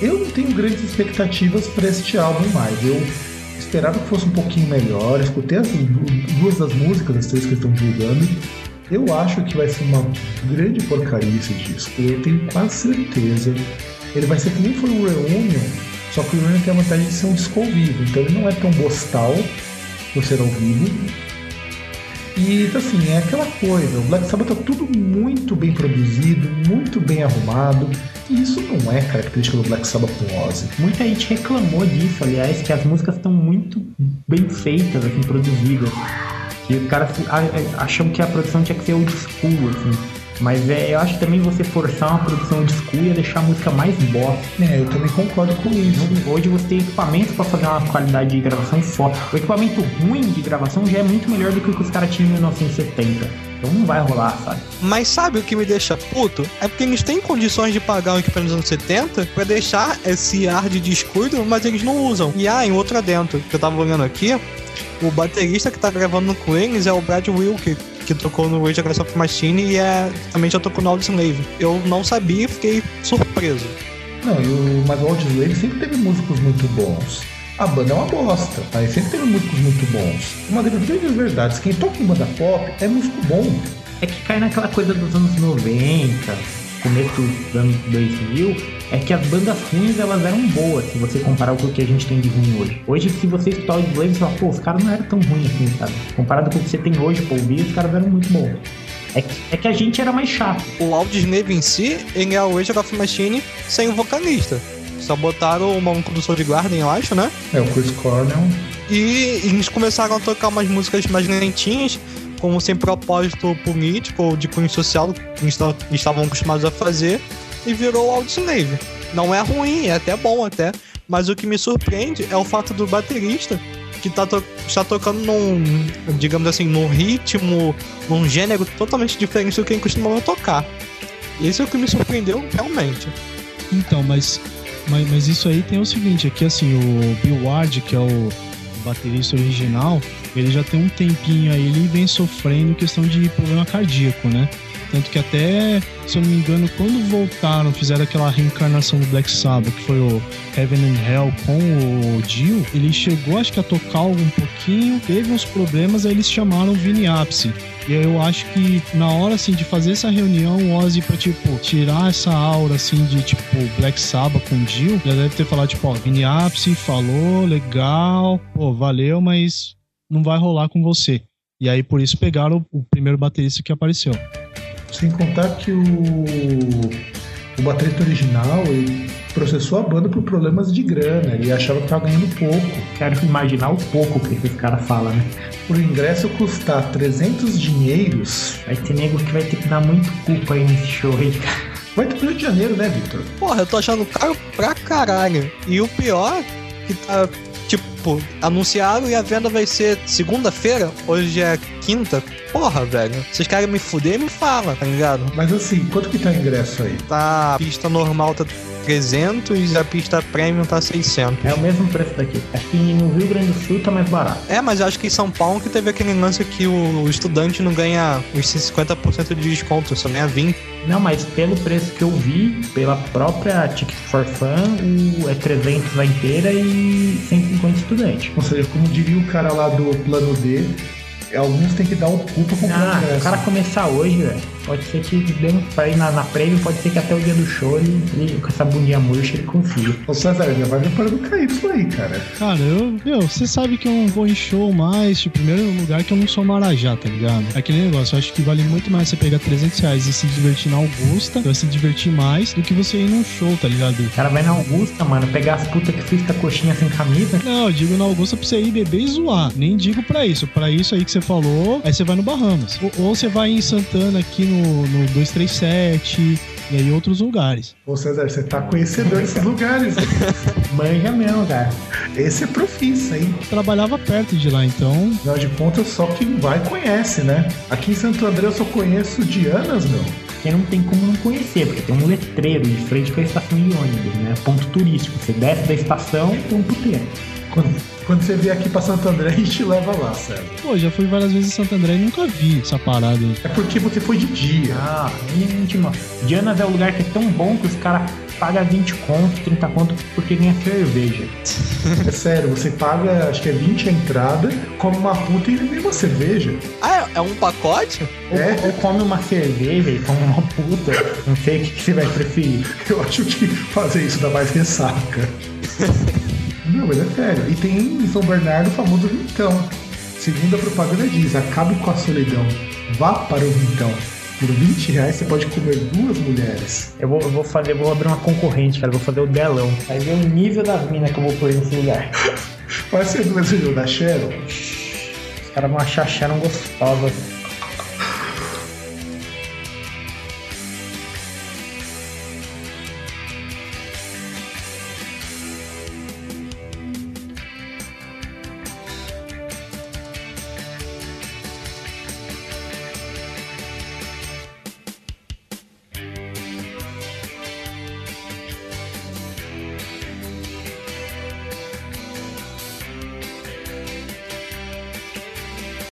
Eu não tenho grandes expectativas para este álbum mais. Eu esperava que fosse um pouquinho melhor. Escutei as du- duas das músicas, as três que estão divulgando. Eu acho que vai ser uma grande porcaria esse disco. Eu tenho quase certeza. Ele vai ser que nem foi o Reunion, só que o Reunion tem a vantagem de ser um disco ao vivo. Então ele não é tão bostal por ser ao vivo. E assim, é aquela coisa, o Black Sabbath tá tudo muito bem produzido, muito bem arrumado, e isso não é característica do Black Sabbath com Ozzy. Muita gente reclamou disso, aliás, que as músicas estão muito bem feitas, assim, produzidas. Que os caras a- acham que a produção tinha que ser old school, assim. Mas é, eu acho que também você forçar uma produção old school ia deixar a música mais bosta. É, eu também concordo com isso. Hoje você tem equipamentos pra fazer uma qualidade de gravação foda. O equipamento ruim de gravação já é muito melhor do que o que os caras tinham em 1970. Então não vai rolar, sabe? Mas sabe o que me deixa puto? É porque eles têm condições de pagar um equipamento dos anos 70 pra deixar esse ar de descuido, mas eles não usam. E ah, em outro adentro, que eu tava olhando aqui, o baterista que tá gravando com eles é o Brad Wilk, que tocou no Rage Against the Machine e é, também já tocou no Audioslave. Eu não sabia e fiquei surpreso. Não, e o, mas o Audioslave sempre teve músicos muito bons. a banda é uma bosta. Aí sempre teve músicos muito bons. Uma das grandes verdades, quem toca em banda pop é músico bom. É que cai naquela coisa dos anos 90, começo dos anos 2000, é que as bandas ruins elas eram boas, se você comparar com o que a gente tem de ruim hoje. Hoje, se você escutar os Slaves, você fala, pô, os caras não eram tão ruins assim, sabe? Comparado com o que você tem hoje pra ouvir, os caras eram muito bons. É que, é que a gente era mais chato. O Audioslave em si, ele é o Rage of Machine sem o vocalista. Só botaram o maluco do Soul Garden, eu acho, né? É o Chris Cornell. E eles começaram a tocar umas músicas mais lentinhas, como sem propósito político ou de cunho social, que eles esta- estavam acostumados a fazer, e virou Audioslave. Não é ruim, é até bom até, mas o que me surpreende é o fato do baterista que tá to- está tocando num, digamos assim, num ritmo, num gênero totalmente diferente do que ele costumava tocar. Esse é o que me surpreendeu realmente. Então, mas, mas, mas isso aí tem o seguinte, aqui assim, o Bill Ward, que é o baterista original, ele já tem um tempinho aí, ele vem sofrendo questão de problema cardíaco, né? Tanto que até, se eu não me engano, quando voltaram, fizeram aquela reencarnação do Black Sabbath, que foi o Heaven and Hell com o Dio, ele chegou, acho que a tocar um pouquinho, teve uns problemas, aí eles chamaram o Vini Apse. E eu acho que na hora assim de fazer essa reunião, o Ozzy pra tipo tirar essa aura assim de tipo Black Sabbath com o Dio, já deve ter falado tipo, ó, Vini Apse falou, legal, pô, valeu, mas não vai rolar com você. E aí por isso pegaram o, o primeiro baterista que apareceu. Sem contar que o, o baterista original ele processou a banda por problemas de grana. Ele achava que tava ganhando pouco. Quero imaginar o pouco que esses caras falam, né? Por ingresso custar 300 dinheiros, Vai ter nego que vai ter que dar muito culpa aí nesse show aí, cara. vai ter pro Rio de Janeiro, né, Victor? Porra, eu tô achando caro pra caralho. E o pior, que tá, tipo, anunciaram e a venda vai ser segunda-feira, hoje é quinta. Porra, velho. Vocês querem me fuder, me fala, tá ligado? Mas assim, quanto que tá o ingresso aí? Tá, pista normal tá 300 e a pista premium tá 600. É o mesmo preço daqui. Aqui no Rio Grande do Sul tá mais barato. É, mas acho que em São Paulo que teve aquele lance que o estudante não ganha os 50% de desconto, só ganha 20%. Não, mas pelo preço que eu vi, pela própria Ticket for Fun, o é 300 a inteira e 150 estudante. Ou seja, como diria o cara lá do plano D, alguns têm que dar o cu pra comprar Ah, o cara começar hoje, velho. Pode ser que dê um pra ir na, na prêmio, pode ser que até o dia do show ele, ele- com essa bundinha murcha ele consiga. Ô César, já vai preparando o KY aí, cara. Cara, eu, meu, você sabe que eu não vou em show mais, tipo, primeiro lugar que eu não sou marajá, tá ligado? É Aquele negócio, eu acho que vale muito mais você pegar 300 reais e se divertir na Augusta, vai se divertir mais do que você ir num show, tá ligado? O cara vai na Augusta, mano, pegar as putas que frisca coxinha sem camisa. Não, eu digo na Augusta pra você ir beber e zoar. Nem digo pra isso. Pra isso aí que você falou, aí você vai no Bahamas. Ou, ou você vai em Santana aqui no, no 237 e aí outros lugares. Ô César, você tá conhecedor desses lugares. Manja mesmo, cara. Esse é profissa, hein? Trabalhava perto de lá, então. Afinal de contas, só quem vai conhece, né? Aqui em Santo André eu só conheço Dianas, meu. Porque não tem como não conhecer, porque tem um letreiro de frente com a estação de ônibus, né? Ponto turístico. Você desce da estação, tem um puteiro. Quando, quando você vier aqui pra Santo André, (laughs) a gente leva lá, César. Pô, já fui várias vezes em Santo André e nunca vi essa parada aí. É porque você foi de dia. Ah, íntimo. Dianas é um lugar que é tão bom que os caras pagam 20 conto, 30 conto porque ganha cerveja. É sério, você paga, acho que é 20 a entrada, come uma puta e vem uma cerveja. Ah, é é um pacote? Ou, É. ou come uma cerveja e come uma puta. Não sei o que, que você vai preferir. (laughs) Eu acho que fazer isso dá mais ressaca. (laughs) Não, mas é sério. E tem em São Bernardo o famoso vintão. Segundo a propaganda diz, acabe com a solidão. Vá para o vintão. Por 20 reais você pode comer duas mulheres. Eu vou, eu vou fazer, vou abrir uma concorrente, cara. eu Vou fazer o delão. Vai ver o nível das minas que eu vou pôr nesse lugar. Vai ser do mesmo nível da Cheryl? Os caras vão achar Sharon gostosa.